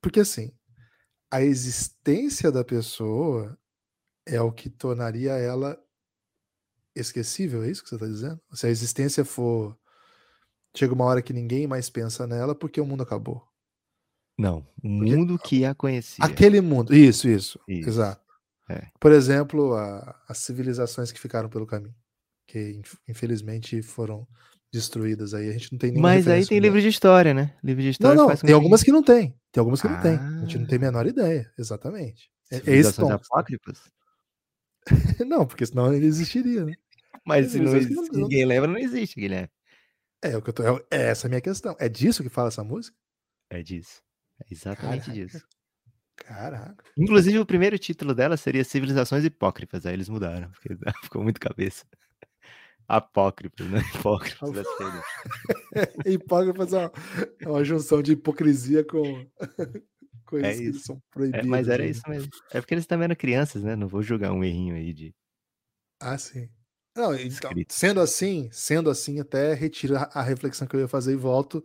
porque assim, a existência da pessoa é o que tornaria ela esquecível, é isso que você está dizendo? Se a existência for. Chega uma hora que ninguém mais pensa nela porque o mundo acabou. Não, o mundo porque... que a conhecia. Aquele mundo, isso, isso, isso. exato. É. Por exemplo, a, as civilizações que ficaram pelo caminho, que infelizmente foram destruídas aí. A gente não tem nenhuma Mas aí tem livro de história, né? Livro de história. Não, não, tem algumas que não tem. Tem algumas que ah. não tem. A gente não tem a menor ideia, exatamente. É, é esse ponto. apócrifas? não, porque senão ele existiria, né? Mas se não, existe, não, ninguém lembra, não existe, Guilherme. É, o que eu tô, é, é essa a minha questão. É disso que fala essa música? É disso. É exatamente Caraca. disso. Caraca. Inclusive, o primeiro título dela seria Civilizações Hipócrifas. Aí eles mudaram, porque ficou muito cabeça. Apócrifas, né? Hipócrifas das Hipócrifas é uma, é uma junção de hipocrisia com coisas é que são proibidas. É, mas era né? isso mesmo. É porque eles também eram crianças, né? Não vou julgar um errinho aí de. Ah, sim. Não, então, sendo assim, sendo assim, até retiro a, reflexão que eu ia fazer e volto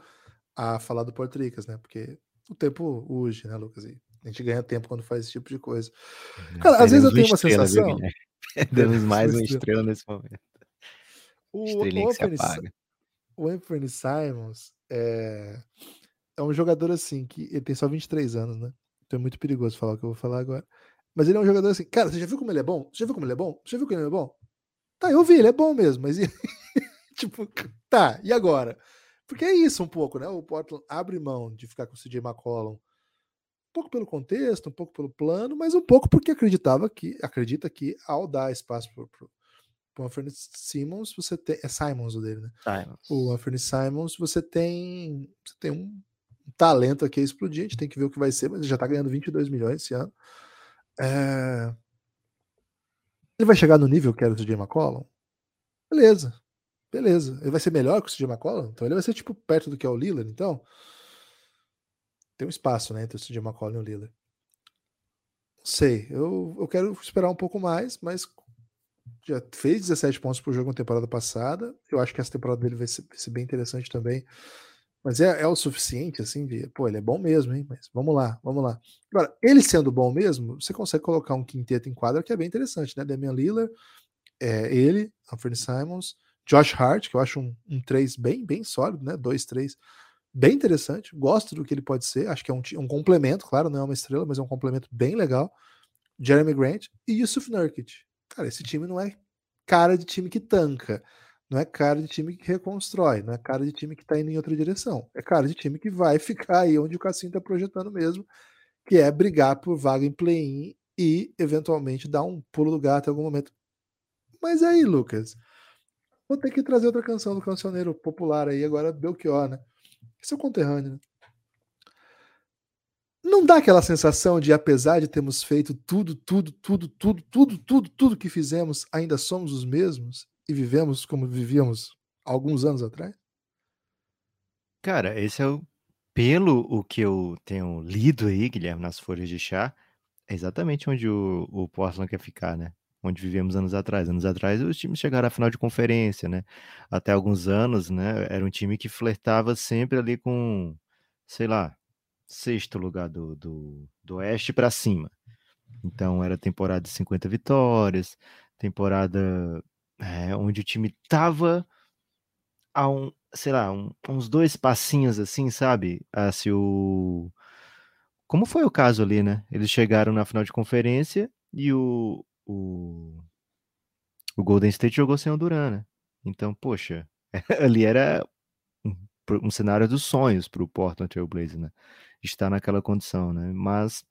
a falar do Porto Ricas, né? Porque o tempo urge, né, Lucas? E a gente ganha tempo quando faz esse tipo de coisa. Cara, às vezes eu tenho uma estrela, sensação. Demos mais uma estrela nesse momento. O, Estrelinha o, Anthony, o Anthony Simons é, é um jogador assim que ele tem só 23 anos, né? Então é muito perigoso falar o que eu vou falar agora. Mas ele é um jogador assim, cara, você já viu como ele é bom? Você já viu como ele é bom? Você já viu como ele é bom? Tá, eu vi, ele é bom mesmo, mas tipo, tá, e agora? Porque é isso um pouco, né? O Portland abre mão de ficar com o CJ McCollum um pouco pelo contexto, um pouco pelo plano, mas um pouco porque acreditava que acredita que ao dar espaço para o Anthony Simmons, você tem é Simons o dele, né? Simons. O Anthony Simons, você tem você tem um talento aqui a explodir, a gente tem que ver o que vai ser, mas ele já está ganhando 22 milhões esse ano. É... Ele vai chegar no nível que era o CJ McCollum? Beleza. Beleza. Ele vai ser melhor que o CJ McCollum? Então ele vai ser tipo perto do que é o Lillard, então. Tem um espaço, né, entre o CJ McCollum e o Lillard. Não sei. Eu, eu quero esperar um pouco mais, mas já fez 17 pontos por jogo na temporada passada. Eu acho que essa temporada dele vai ser, vai ser bem interessante também. Mas é, é, o suficiente, assim, de, pô, ele é bom mesmo, hein? Mas vamos lá, vamos lá. Agora, ele sendo bom mesmo, você consegue colocar um quinteto em quadra que é bem interessante, né? Damian Lillard, é, ele, Anthony Simons, Josh Hart, que eu acho um, um 3 bem, bem sólido, né? 2-3, bem interessante. Gosto do que ele pode ser, acho que é um, um complemento, claro, não é uma estrela, mas é um complemento bem legal. Jeremy Grant e Yusuf Nurkic. Cara, esse time não é cara de time que tanca. Não é cara de time que reconstrói, não é cara de time que está indo em outra direção. É cara de time que vai ficar aí onde o Cassinho está projetando mesmo, que é brigar por vaga em play-in e eventualmente dar um pulo do gato em algum momento. Mas aí, Lucas, vou ter que trazer outra canção do cancioneiro popular aí, agora Belchior, né? É o conterrâneo, né? Não dá aquela sensação de, apesar de termos feito tudo, tudo, tudo, tudo, tudo, tudo, tudo que fizemos, ainda somos os mesmos e vivemos como vivíamos alguns anos atrás? Cara, esse é o. Pelo o que eu tenho lido aí, Guilherme, nas folhas de chá, é exatamente onde o, o Portland quer ficar, né? Onde vivemos anos atrás. Anos atrás, os times chegaram à final de conferência, né? Até alguns anos, né? Era um time que flertava sempre ali com, sei lá, sexto lugar do, do, do Oeste para cima. Então, era temporada de 50 vitórias, temporada é, onde o time tava a um, sei lá, um, uns dois passinhos assim, sabe? Ah, se o. Como foi o caso ali, né? Eles chegaram na final de conferência e o, o, o Golden State jogou sem o Duran, né? Então, poxa, ali era um, um cenário dos sonhos para o Portland Trail Blazers, né? Estar naquela condição, né? Mas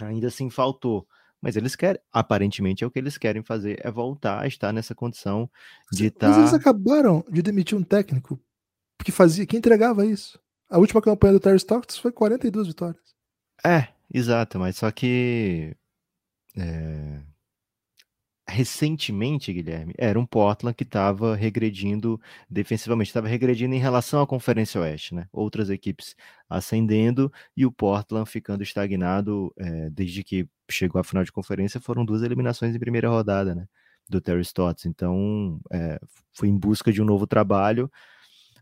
ainda assim faltou. Mas eles querem, aparentemente é o que eles querem fazer, é voltar a estar nessa condição de estar. Mas eles acabaram de demitir um técnico que fazia, que entregava isso. A última campanha do Terry Stocks foi 42 vitórias. É, exato, mas só que é, recentemente, Guilherme, era um Portland que estava regredindo defensivamente, estava regredindo em relação à Conferência Oeste, né? Outras equipes ascendendo e o Portland ficando estagnado é, desde que chegou à final de conferência. Foram duas eliminações em primeira rodada, né? Do Terry Stotts. Então, é, foi em busca de um novo trabalho.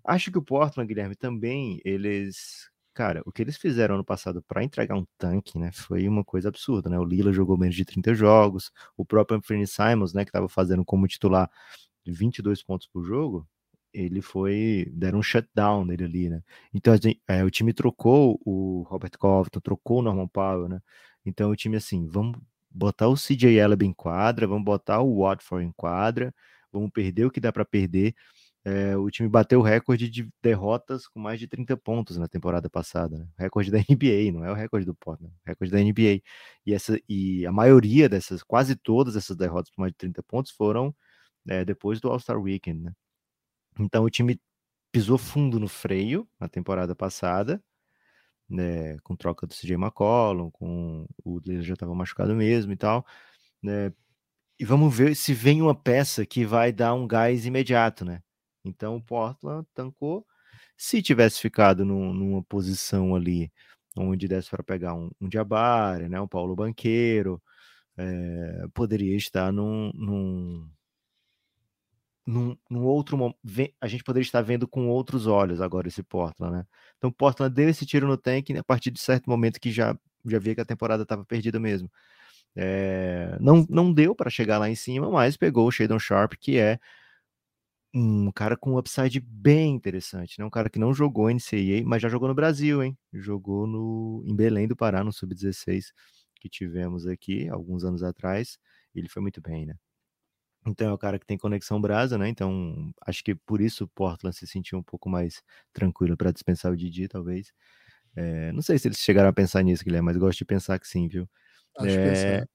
Acho que o Portland, Guilherme, também eles cara, o que eles fizeram ano passado para entregar um tanque, né, foi uma coisa absurda, né? O Lila jogou menos de 30 jogos, o próprio Anthony Simons, né, que estava fazendo como titular 22 pontos por jogo, ele foi, deram um shutdown nele ali, né? Então gente, é, o time trocou o Robert Covington, trocou o Norman Powell, né? Então o time assim, vamos botar o CJ Eleb em quadra, vamos botar o Watford em quadra, vamos perder o que dá para perder é, o time bateu o recorde de derrotas com mais de 30 pontos na temporada passada, né? Recorde da NBA, não é o recorde do Portland, o recorde da NBA. E, essa, e a maioria dessas, quase todas essas derrotas com mais de 30 pontos foram é, depois do All-Star Weekend, né? Então o time pisou fundo no freio na temporada passada, né, com troca do CJ McCollum, com o Lillard já estava machucado mesmo e tal, né? E vamos ver se vem uma peça que vai dar um gás imediato, né? Então o Portland tancou. Se tivesse ficado num, numa posição ali onde desse para pegar um, um né, um Paulo Banqueiro, é, poderia estar num, num, num, num outro a gente poderia estar vendo com outros olhos agora esse Portland, né? Então Portland deu esse tiro no tanque a partir de certo momento que já já via que a temporada estava perdida mesmo. É, não, não deu para chegar lá em cima, mas pegou o Shadon Sharp, que é um cara com um upside bem interessante, né? Um cara que não jogou NCAA, mas já jogou no Brasil, hein? Jogou no, em Belém do Pará, no Sub-16 que tivemos aqui alguns anos atrás. Ele foi muito bem, né? Então é o cara que tem conexão brasa, né? Então acho que por isso o Portland se sentiu um pouco mais tranquilo para dispensar o Didi, talvez. É, não sei se eles chegaram a pensar nisso, Guilherme, mas gosto de pensar que sim, viu? Acho é... que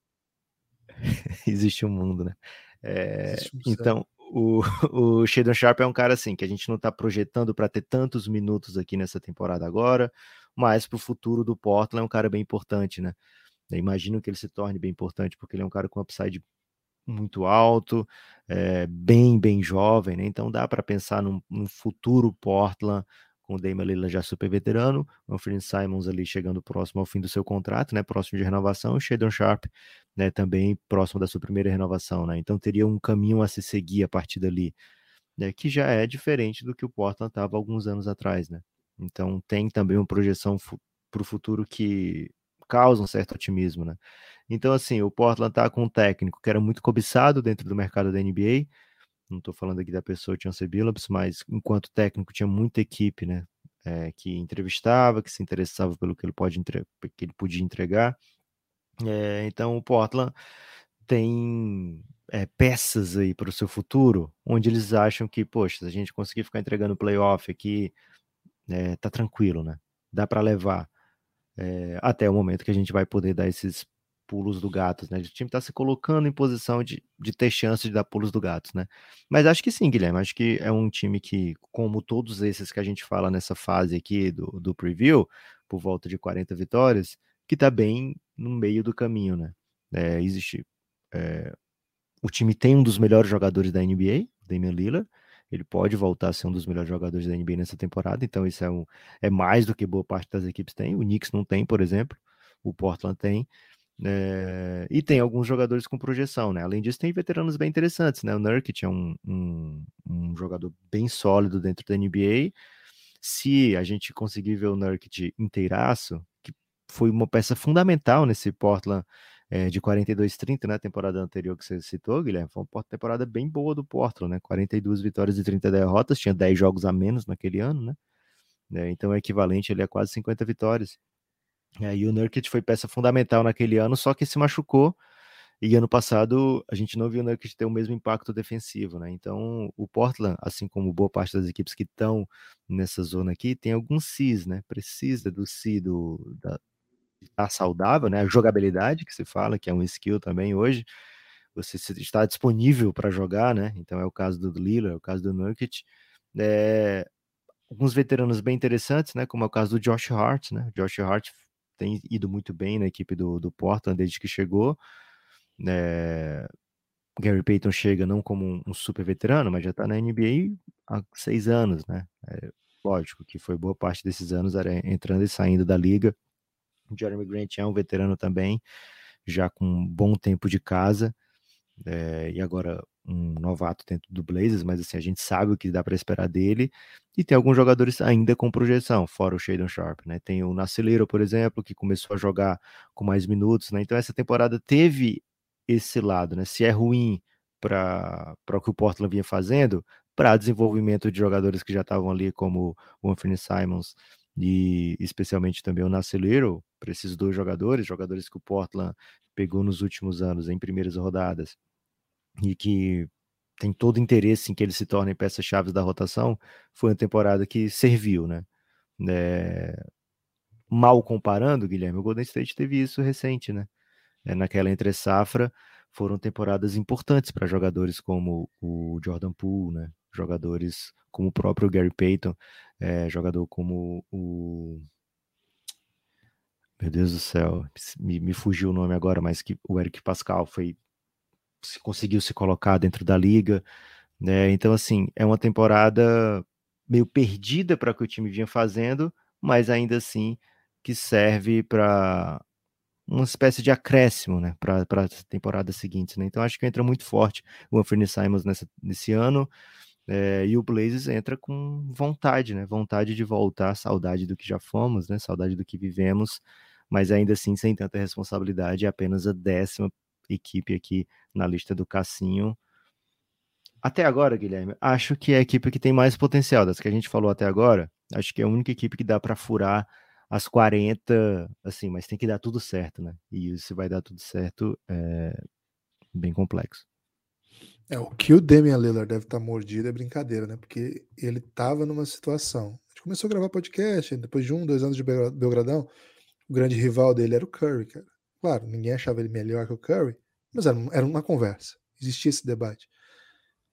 Existe um mundo, né? É... Um então, o, o Shadon Sharp é um cara assim que a gente não está projetando para ter tantos minutos aqui nessa temporada agora, mas para o futuro do Portland é um cara bem importante, né? Eu imagino que ele se torne bem importante porque ele é um cara com upside muito alto, é, bem, bem jovem, né? Então dá para pensar num, num, futuro Portland com o Damian Lillard já super veterano, Anthony Simons ali chegando próximo ao fim do seu contrato, né, próximo de renovação, Shadon Sharp, né, também próximo da sua primeira renovação, né, então teria um caminho a se seguir a partir dali, né, que já é diferente do que o Portland estava alguns anos atrás, né, então tem também uma projeção para o futuro que causa um certo otimismo, né, então assim, o Portland está com um técnico que era muito cobiçado dentro do mercado da NBA, não estou falando aqui da pessoa Chance Billups, mas enquanto técnico tinha muita equipe, né, é, que entrevistava, que se interessava pelo que ele, pode entre... que ele podia entregar. É, então o Portland tem é, peças aí para o seu futuro, onde eles acham que, poxa, se a gente conseguir ficar entregando playoff aqui, é, tá tranquilo, né? Dá para levar até o momento que a gente vai poder dar esses pulos do gato, né? O time está se colocando em posição de, de ter chance de dar pulos do gato, né? Mas acho que sim, Guilherme. Acho que é um time que, como todos esses que a gente fala nessa fase aqui do, do preview, por volta de 40 vitórias, que está bem no meio do caminho, né? É, existe. É, o time tem um dos melhores jogadores da NBA, Damian Lillard. Ele pode voltar a ser um dos melhores jogadores da NBA nessa temporada, então isso é, um, é mais do que boa parte das equipes tem. O Knicks não tem, por exemplo, o Portland tem. É, e tem alguns jogadores com projeção, né? Além disso, tem veteranos bem interessantes, né? O Nurkic é um, um, um, jogador bem sólido dentro da NBA. Se a gente conseguir ver o Nurkic inteiraço, que foi uma peça fundamental nesse Portland é, de 42-30 na né? temporada anterior que você citou, Guilherme, foi uma temporada bem boa do Portland, né? 42 vitórias e 30 derrotas, tinha 10 jogos a menos naquele ano, né? É, então é equivalente ele a quase 50 vitórias. É, e o Nurkic foi peça fundamental naquele ano, só que se machucou. E ano passado a gente não viu o Nurkic ter o mesmo impacto defensivo, né? Então o Portland, assim como boa parte das equipes que estão nessa zona aqui, tem alguns Cs, né? Precisa do C do, da, estar saudável, né? A jogabilidade que se fala, que é um skill também hoje. Você está disponível para jogar, né? Então é o caso do Lillard, é o caso do Nurkic. É, alguns veteranos bem interessantes, né? Como é o caso do Josh Hart, né? Josh Hart tem ido muito bem na equipe do, do Portland desde que chegou. É, Gary Payton chega não como um, um, super veterano, mas já está na NBA há seis anos, né? É, lógico que foi boa parte desses anos entrando e saindo da liga. Jeremy Grant é um veterano também, já com um bom tempo de casa. É, e agora um novato dentro do Blazers, mas assim, a gente sabe o que dá para esperar dele. E tem alguns jogadores ainda com projeção, fora o Shadon Sharp, né? Tem o Naceleiro, por exemplo, que começou a jogar com mais minutos, né? Então essa temporada teve esse lado, né? Se é ruim para o que o Portland vinha fazendo, para desenvolvimento de jogadores que já estavam ali, como o Anthony Simons e especialmente também o Naceleiro, para esses dois jogadores, jogadores que o Portland pegou nos últimos anos em primeiras rodadas e que tem todo interesse em que eles se tornem peças-chave da rotação, foi uma temporada que serviu, né? É... Mal comparando, Guilherme, o Golden State teve isso recente, né? É, naquela entre-safra, foram temporadas importantes para jogadores como o Jordan Poole, né? Jogadores como o próprio Gary Payton, é, jogador como o. Meu Deus do céu, me, me fugiu o nome agora, mas que o Eric Pascal foi se conseguiu se colocar dentro da liga, né? Então assim, é uma temporada meio perdida para o que o time vinha fazendo, mas ainda assim que serve para uma espécie de acréscimo, né, para as temporadas seguintes, né? Então acho que entra muito forte o Anthony Simons nessa, nesse ano. É, e o Blazes entra com vontade, né? Vontade de voltar, saudade do que já fomos, né? Saudade do que vivemos, mas ainda assim sem tanta responsabilidade, é apenas a décima equipe aqui na lista do Cassinho. Até agora, Guilherme, acho que é a equipe que tem mais potencial das que a gente falou até agora. Acho que é a única equipe que dá para furar as 40, assim, mas tem que dar tudo certo, né? E se vai dar tudo certo é bem complexo. É, o que o Damian Lillard deve estar tá mordido é brincadeira, né? Porque ele estava numa situação. A gente começou a gravar podcast, depois de um, dois anos de Belgradão, o grande rival dele era o Curry, cara. Claro, ninguém achava ele melhor que o Curry, mas era, era uma conversa. Existia esse debate.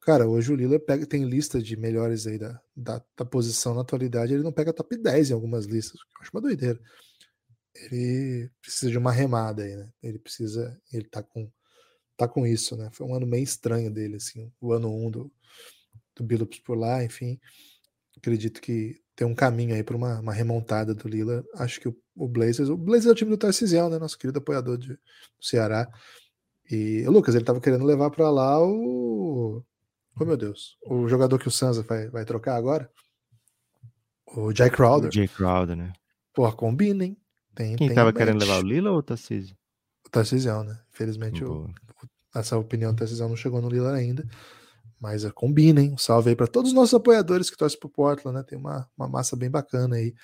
Cara, hoje o Lila pega, tem lista de melhores aí da, da, da, posição na atualidade, ele não pega top 10 em algumas listas, eu acho uma doideira. Ele precisa de uma remada aí, né? Ele precisa, ele tá com, tá com isso, né? Foi um ano meio estranho dele, assim, o ano 1 um do, do Billups por lá, enfim. Acredito que tem um caminho aí para uma, uma, remontada do Lila. Acho que o, o Blazers, o Blazers é o time do Tarcisião, né? Nosso querido apoiador de, do Ceará. E o Lucas, ele tava querendo levar para lá o. Oh meu Deus. O jogador que o Sansa vai, vai trocar agora. O Jay Crowder. O Jay Crowder, né? Porra, combina, hein? Tem, Quem tava querendo levar o Lila ou o Tarcísio? O Tarcisião, né? Infelizmente, o, essa opinião do Tarcisião não chegou no Lila ainda. Mas uh, combina, hein? Um salve aí para todos os nossos apoiadores que torcem pro Portland, né? Tem uma, uma massa bem bacana aí.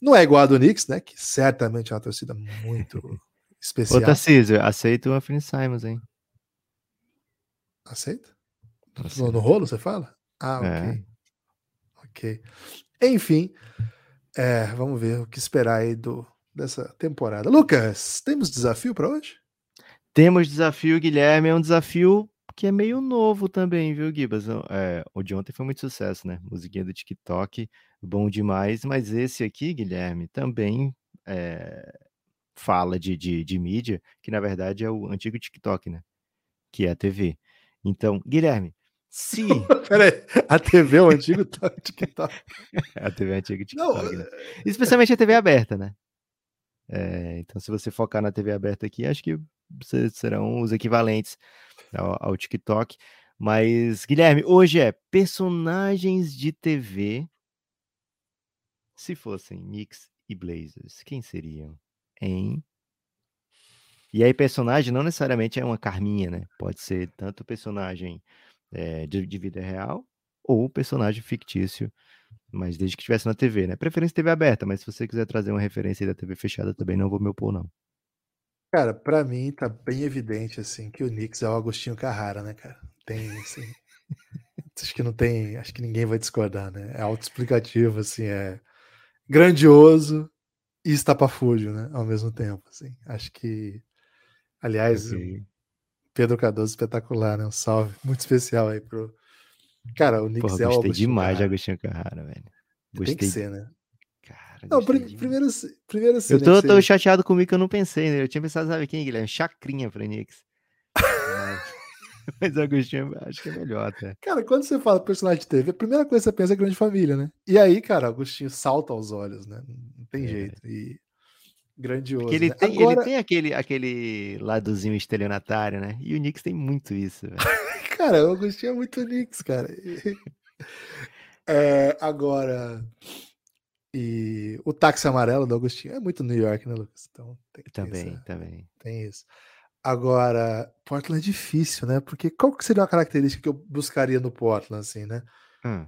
Não é igual a do Knicks, né? Que certamente é uma torcida muito especial. Ô, Tarcísio, aceita o Anthony Simons, hein? Aceita? No, no, rolo, você fala? Ah, ok. É. Ok. Enfim, é, vamos ver o que esperar aí do, dessa temporada. Lucas, temos desafio para hoje? Temos desafio, Guilherme. É um desafio que é meio novo também, viu, Gibas? É, o de ontem foi muito sucesso, né? Musiquinha do TikTok, bom demais. Mas esse aqui, Guilherme, também é, fala de, de, de mídia, que na verdade é o antigo TikTok, né? Que é a TV. Então, Guilherme, se. Peraí, a TV é o antigo TikTok. a TV é o antigo TikTok, Não, né? É, Especialmente a TV aberta, né? É, então, se você focar na TV aberta aqui, acho que serão os equivalentes ao, ao TikTok. Mas, Guilherme, hoje é personagens de TV. Se fossem Knicks e Blazers, quem seriam? E aí, personagem não necessariamente é uma Carminha, né? Pode ser tanto personagem é, de, de, vida real ou personagem fictício, mas desde que estivesse na TV, né? Preferência TV aberta, mas se você quiser trazer uma referência da TV fechada, também não vou me opor, não. Cara, pra mim tá bem evidente, assim, que o Knicks é o Agostinho Carrara, né, cara? Tem, assim... acho que não tem... Acho que ninguém vai discordar, né? É autoexplicativo, assim, é grandioso e estapafúrdio, né? Ao mesmo tempo, assim. Acho que... Aliás, okay. Pedro Cardoso espetacular, né? Um salve muito especial aí pro... Cara, o Knicks Porra, é o Gostei demais Carrara. de Agostinho Carrara, velho. Gostei. Tem que ser, né? Cara, não, pr de... primeiro, primeiro assim, Eu tô, tô chateado comigo que eu não pensei, né? Eu tinha pensado, sabe quem, Guilherme? Chacrinha pra Knicks. Mas, Agostinho, acho que é melhor até. Cara, quando você fala personagem de TV, a primeira coisa que você pensa é grande família, né? E aí, cara, Agostinho salta aos olhos, né? Não tem é. jeito. E grandioso. Porque ele, né? tem, Agora... ele tem aquele, aquele ladozinho estelionatário, né? E o Knicks tem muito isso, velho. cara, o Agostinho é muito Knicks, cara. é, agora, e o táxi amarelo do Agostinho é muito New York, né, Lucas? Então tem também, essa, também. Tem isso. Agora, Portland é difícil, né? Porque qual que seria uma característica que eu buscaria no Portland, assim, né? Hum.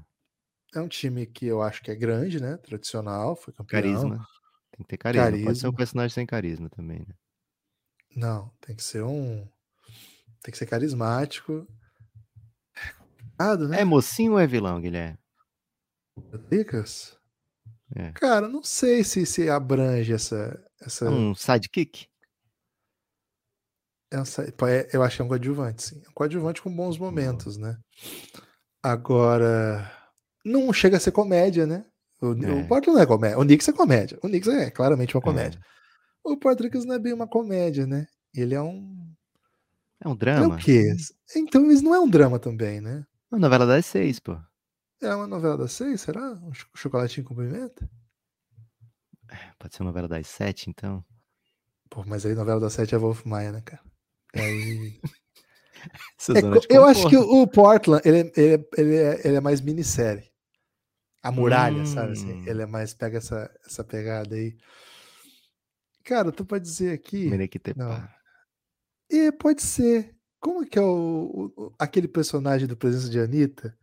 É um time que eu acho que é grande, né? Tradicional, foi campeão. Carisma. Tem que ter carisma. carisma. Pode ser um personagem sem carisma também, né? Não, tem que ser um. Tem que ser carismático. É, né? é mocinho ou é vilão, Guilherme? Lucas? É. Cara, não sei se, se abrange essa, essa. Um sidekick? Essa, é, eu acho que é um coadjuvante, sim. Um coadjuvante com bons momentos, né? Agora, não chega a ser comédia, né? O, é. o Portland não é comédia. O Knicks é comédia. O Knicks é claramente uma comédia. É. O Portland não é bem uma comédia, né? Ele é um. É um drama? É o quê? Então, isso não é um drama também, né? Uma novela das seis, pô. É uma novela das seis, será? Um chocolatinho com pimenta? É, pode ser uma novela das sete, então. Pô, mas aí novela das sete é Wolf Maia, né, cara? Aí. é, eu acho que o Portland, ele, ele, ele, é, ele é mais minissérie. A muralha, hum. sabe? Assim, hum. ele é mais. Pega essa, essa pegada aí. Cara, tu pode dizer aqui. Não. E pode ser. Como que é o, o, aquele personagem do Presença de Anitta?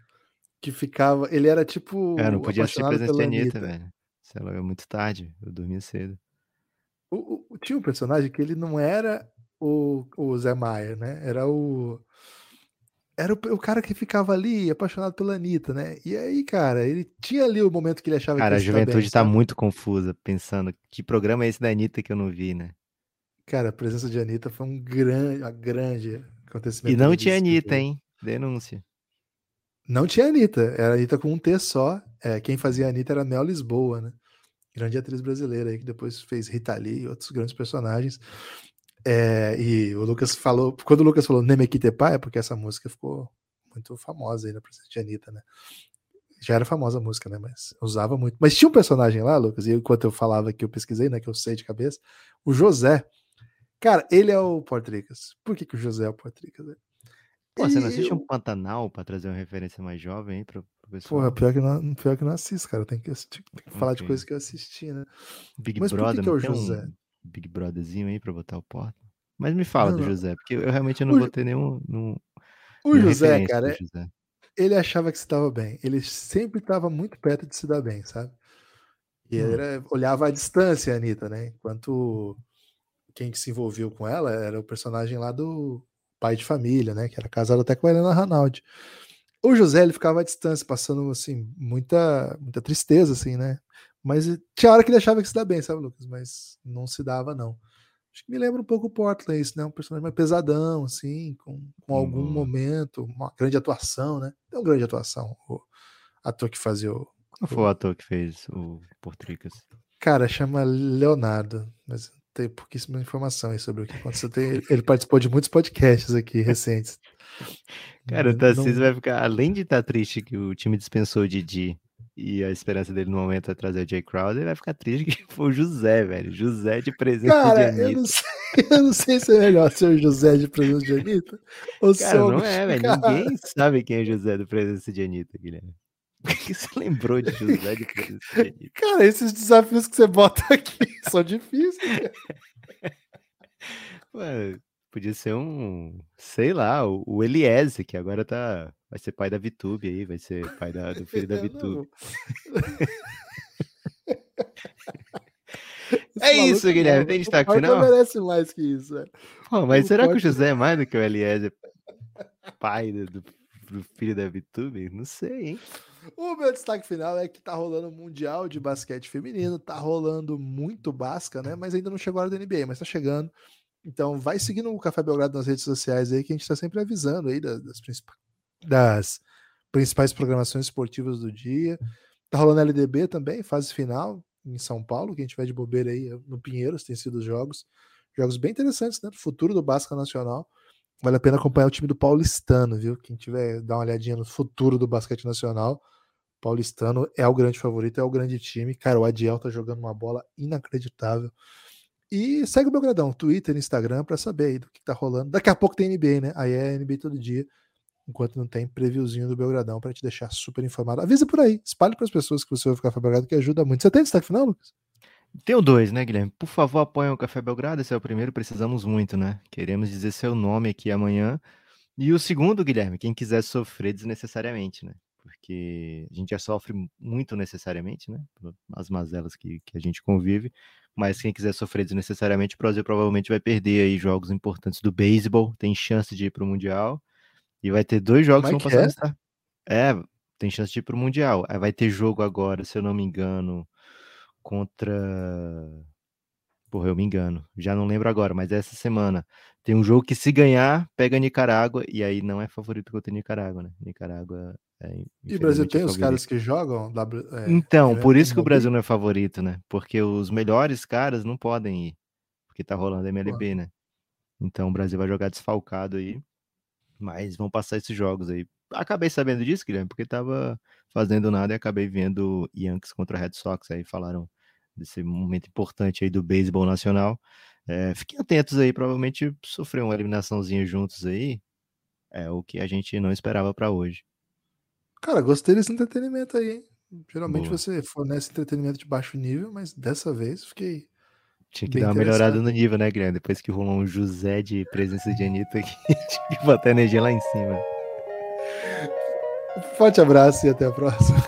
Que ficava. Ele era tipo. É, não podia assistir presença de Anitta, velho. Sei lá, é muito tarde, eu dormia cedo. O, o, tinha um personagem que ele não era o, o Zé Maia, né? Era o. Era o, o, cara que ficava ali apaixonado pela Anitta, né? E aí, cara, ele tinha ali o momento que ele achava cara, que Cara, a juventude tá muito confusa, pensando que programa é esse da Anitta que eu não vi, né? Cara, a presença de Anitta foi um grande, uma grande acontecimento. E não tinha Anitta, hein? Denúncia. Não tinha Anitta, era Anitta com um T só. É, quem fazia Anitta era Mel Lisboa, né? Grande atriz brasileira aí, que depois fez Rita Lee e outros grandes personagens. É, e o Lucas falou, quando o Lucas falou Nemequitepa, é porque essa música ficou muito famosa aí na presença de Anitta, né? Já era famosa a música, né? Mas usava muito. Mas tinha um personagem lá, Lucas, e enquanto eu falava que eu pesquisei, né? Que eu sei de cabeça, o José. Cara, ele é o Portricas. Por que, que o José é o Portricas? Pô, você não assiste um Pantanal pra trazer uma referência mais jovem aí pro, pro pessoal? Porra, pior que, não, pior que não assisto, cara. Tem que, assistir, tem que falar okay. de coisas que eu assisti, né? Big Mas Brother, que, que é o José? Um Big Brotherzinho aí pra botar o porta. Mas me fala não, do José, porque eu realmente não o, vou ter nenhum. nenhum o José, cara, José. ele achava que estava bem. Ele sempre estava muito perto de se dar bem, sabe? E hum. ele olhava à distância a Anitta, né? Enquanto quem que se envolveu com ela era o personagem lá do pai de família, né? Que era casado até com a Helena Ranaldi. O José, ele ficava à distância, passando, assim, muita, muita tristeza, assim, né? Mas tinha hora que ele achava que se dá bem, sabe, Lucas? Mas não se dava, não. Acho que me lembra um pouco o Portland, isso, né? Um personagem mais pesadão, assim, com, com algum hum. momento, uma grande atuação, né? É uma grande atuação, o ator que fazia o. Qual foi o ator que fez o Portricas? Cara, chama Leonardo, mas tem pouquíssima informação aí sobre o que aconteceu. Tem, ele participou de muitos podcasts aqui recentes. Cara, o Tarcísio não... vai ficar, além de estar tá triste que o time dispensou o Didi e a esperança dele no momento é trazer o Jay Crowder, ele vai ficar triste que foi o José, velho. José de presença Cara, de Anitta. Eu não, sei, eu não sei se é melhor ser o José de presença de Anitta ou Cara, não é, velho. Ninguém sabe quem é o José do presença de Anitta, Guilherme. Por que você lembrou de José de? Cara, esses desafios que você bota aqui são difíceis. Ué, podia ser um, sei lá, o, o Eliese, que agora tá Vai ser pai da Vitube aí, vai ser pai da, do filho da Vitube. é isso, Guilherme. Tem destaque final? Não merece mais que isso. Pô, mas não será que o José é mais do que o Eliezer? Pai do, do, do filho da Vitube? Não sei, hein? O meu destaque final é que tá rolando o Mundial de Basquete Feminino, tá rolando muito basca, né? Mas ainda não chegou a hora da NBA, mas tá chegando. Então vai seguindo o Café Belgrado nas redes sociais aí, que a gente tá sempre avisando aí das, das principais das principais programações esportivas do dia. Tá rolando LDB também, fase final em São Paulo, que a gente vai de bobeira aí no Pinheiros, tem sido os jogos. Jogos bem interessantes, né? Futuro do Basca Nacional. Vale a pena acompanhar o time do Paulistano, viu? Quem tiver dar uma olhadinha no futuro do basquete nacional, Paulistano é o grande favorito, é o grande time. Cara, o Adiel tá jogando uma bola inacreditável. E segue o Belgradão, Twitter, Instagram, para saber aí do que tá rolando. Daqui a pouco tem NBA, né? Aí é NBA todo dia enquanto não tem previewzinho do Belgradão para te deixar super informado. Avisa por aí, espalhe para as pessoas que você vai ficar Belgrado, que ajuda muito. Você tem destaque final, Lucas? Tenho dois, né, Guilherme? Por favor, apoiem o Café Belgrado, esse é o primeiro, precisamos muito, né? Queremos dizer seu nome aqui amanhã. E o segundo, Guilherme, quem quiser sofrer desnecessariamente, né? Porque a gente já sofre muito necessariamente, né? As mazelas que, que a gente convive. Mas quem quiser sofrer desnecessariamente, o Brasil provavelmente vai perder aí jogos importantes do beisebol, tem chance de ir para o Mundial. E vai ter dois jogos que vão passar é? É, tem chance de ir pro Mundial. Aí vai ter jogo agora, se eu não me engano, contra. Porra, eu me engano. Já não lembro agora, mas essa semana. Tem um jogo que, se ganhar, pega Nicarágua. E aí não é favorito contra Nicarágua, né? Nicarágua é. E o Brasil tem os caras que jogam? É, então, por isso que o Brasil não é favorito, né? Porque os melhores caras não podem ir. Porque tá rolando MLB, né? Então o Brasil vai jogar desfalcado aí. Mas vão passar esses jogos aí. Acabei sabendo disso, Guilherme, porque tava fazendo nada e acabei vendo Yankees contra Red Sox. Aí falaram desse momento importante aí do beisebol nacional. É, fiquem atentos aí, provavelmente sofrer uma eliminaçãozinha juntos aí. É o que a gente não esperava para hoje. Cara, gostei desse entretenimento aí, hein? Geralmente Boa. você fornece entretenimento de baixo nível, mas dessa vez fiquei tinha que dar uma melhorada no nível, né, Guilherme? Depois que rolou um José de presença de Anitta aqui, tinha que botar energia lá em cima. Forte abraço e até a próxima.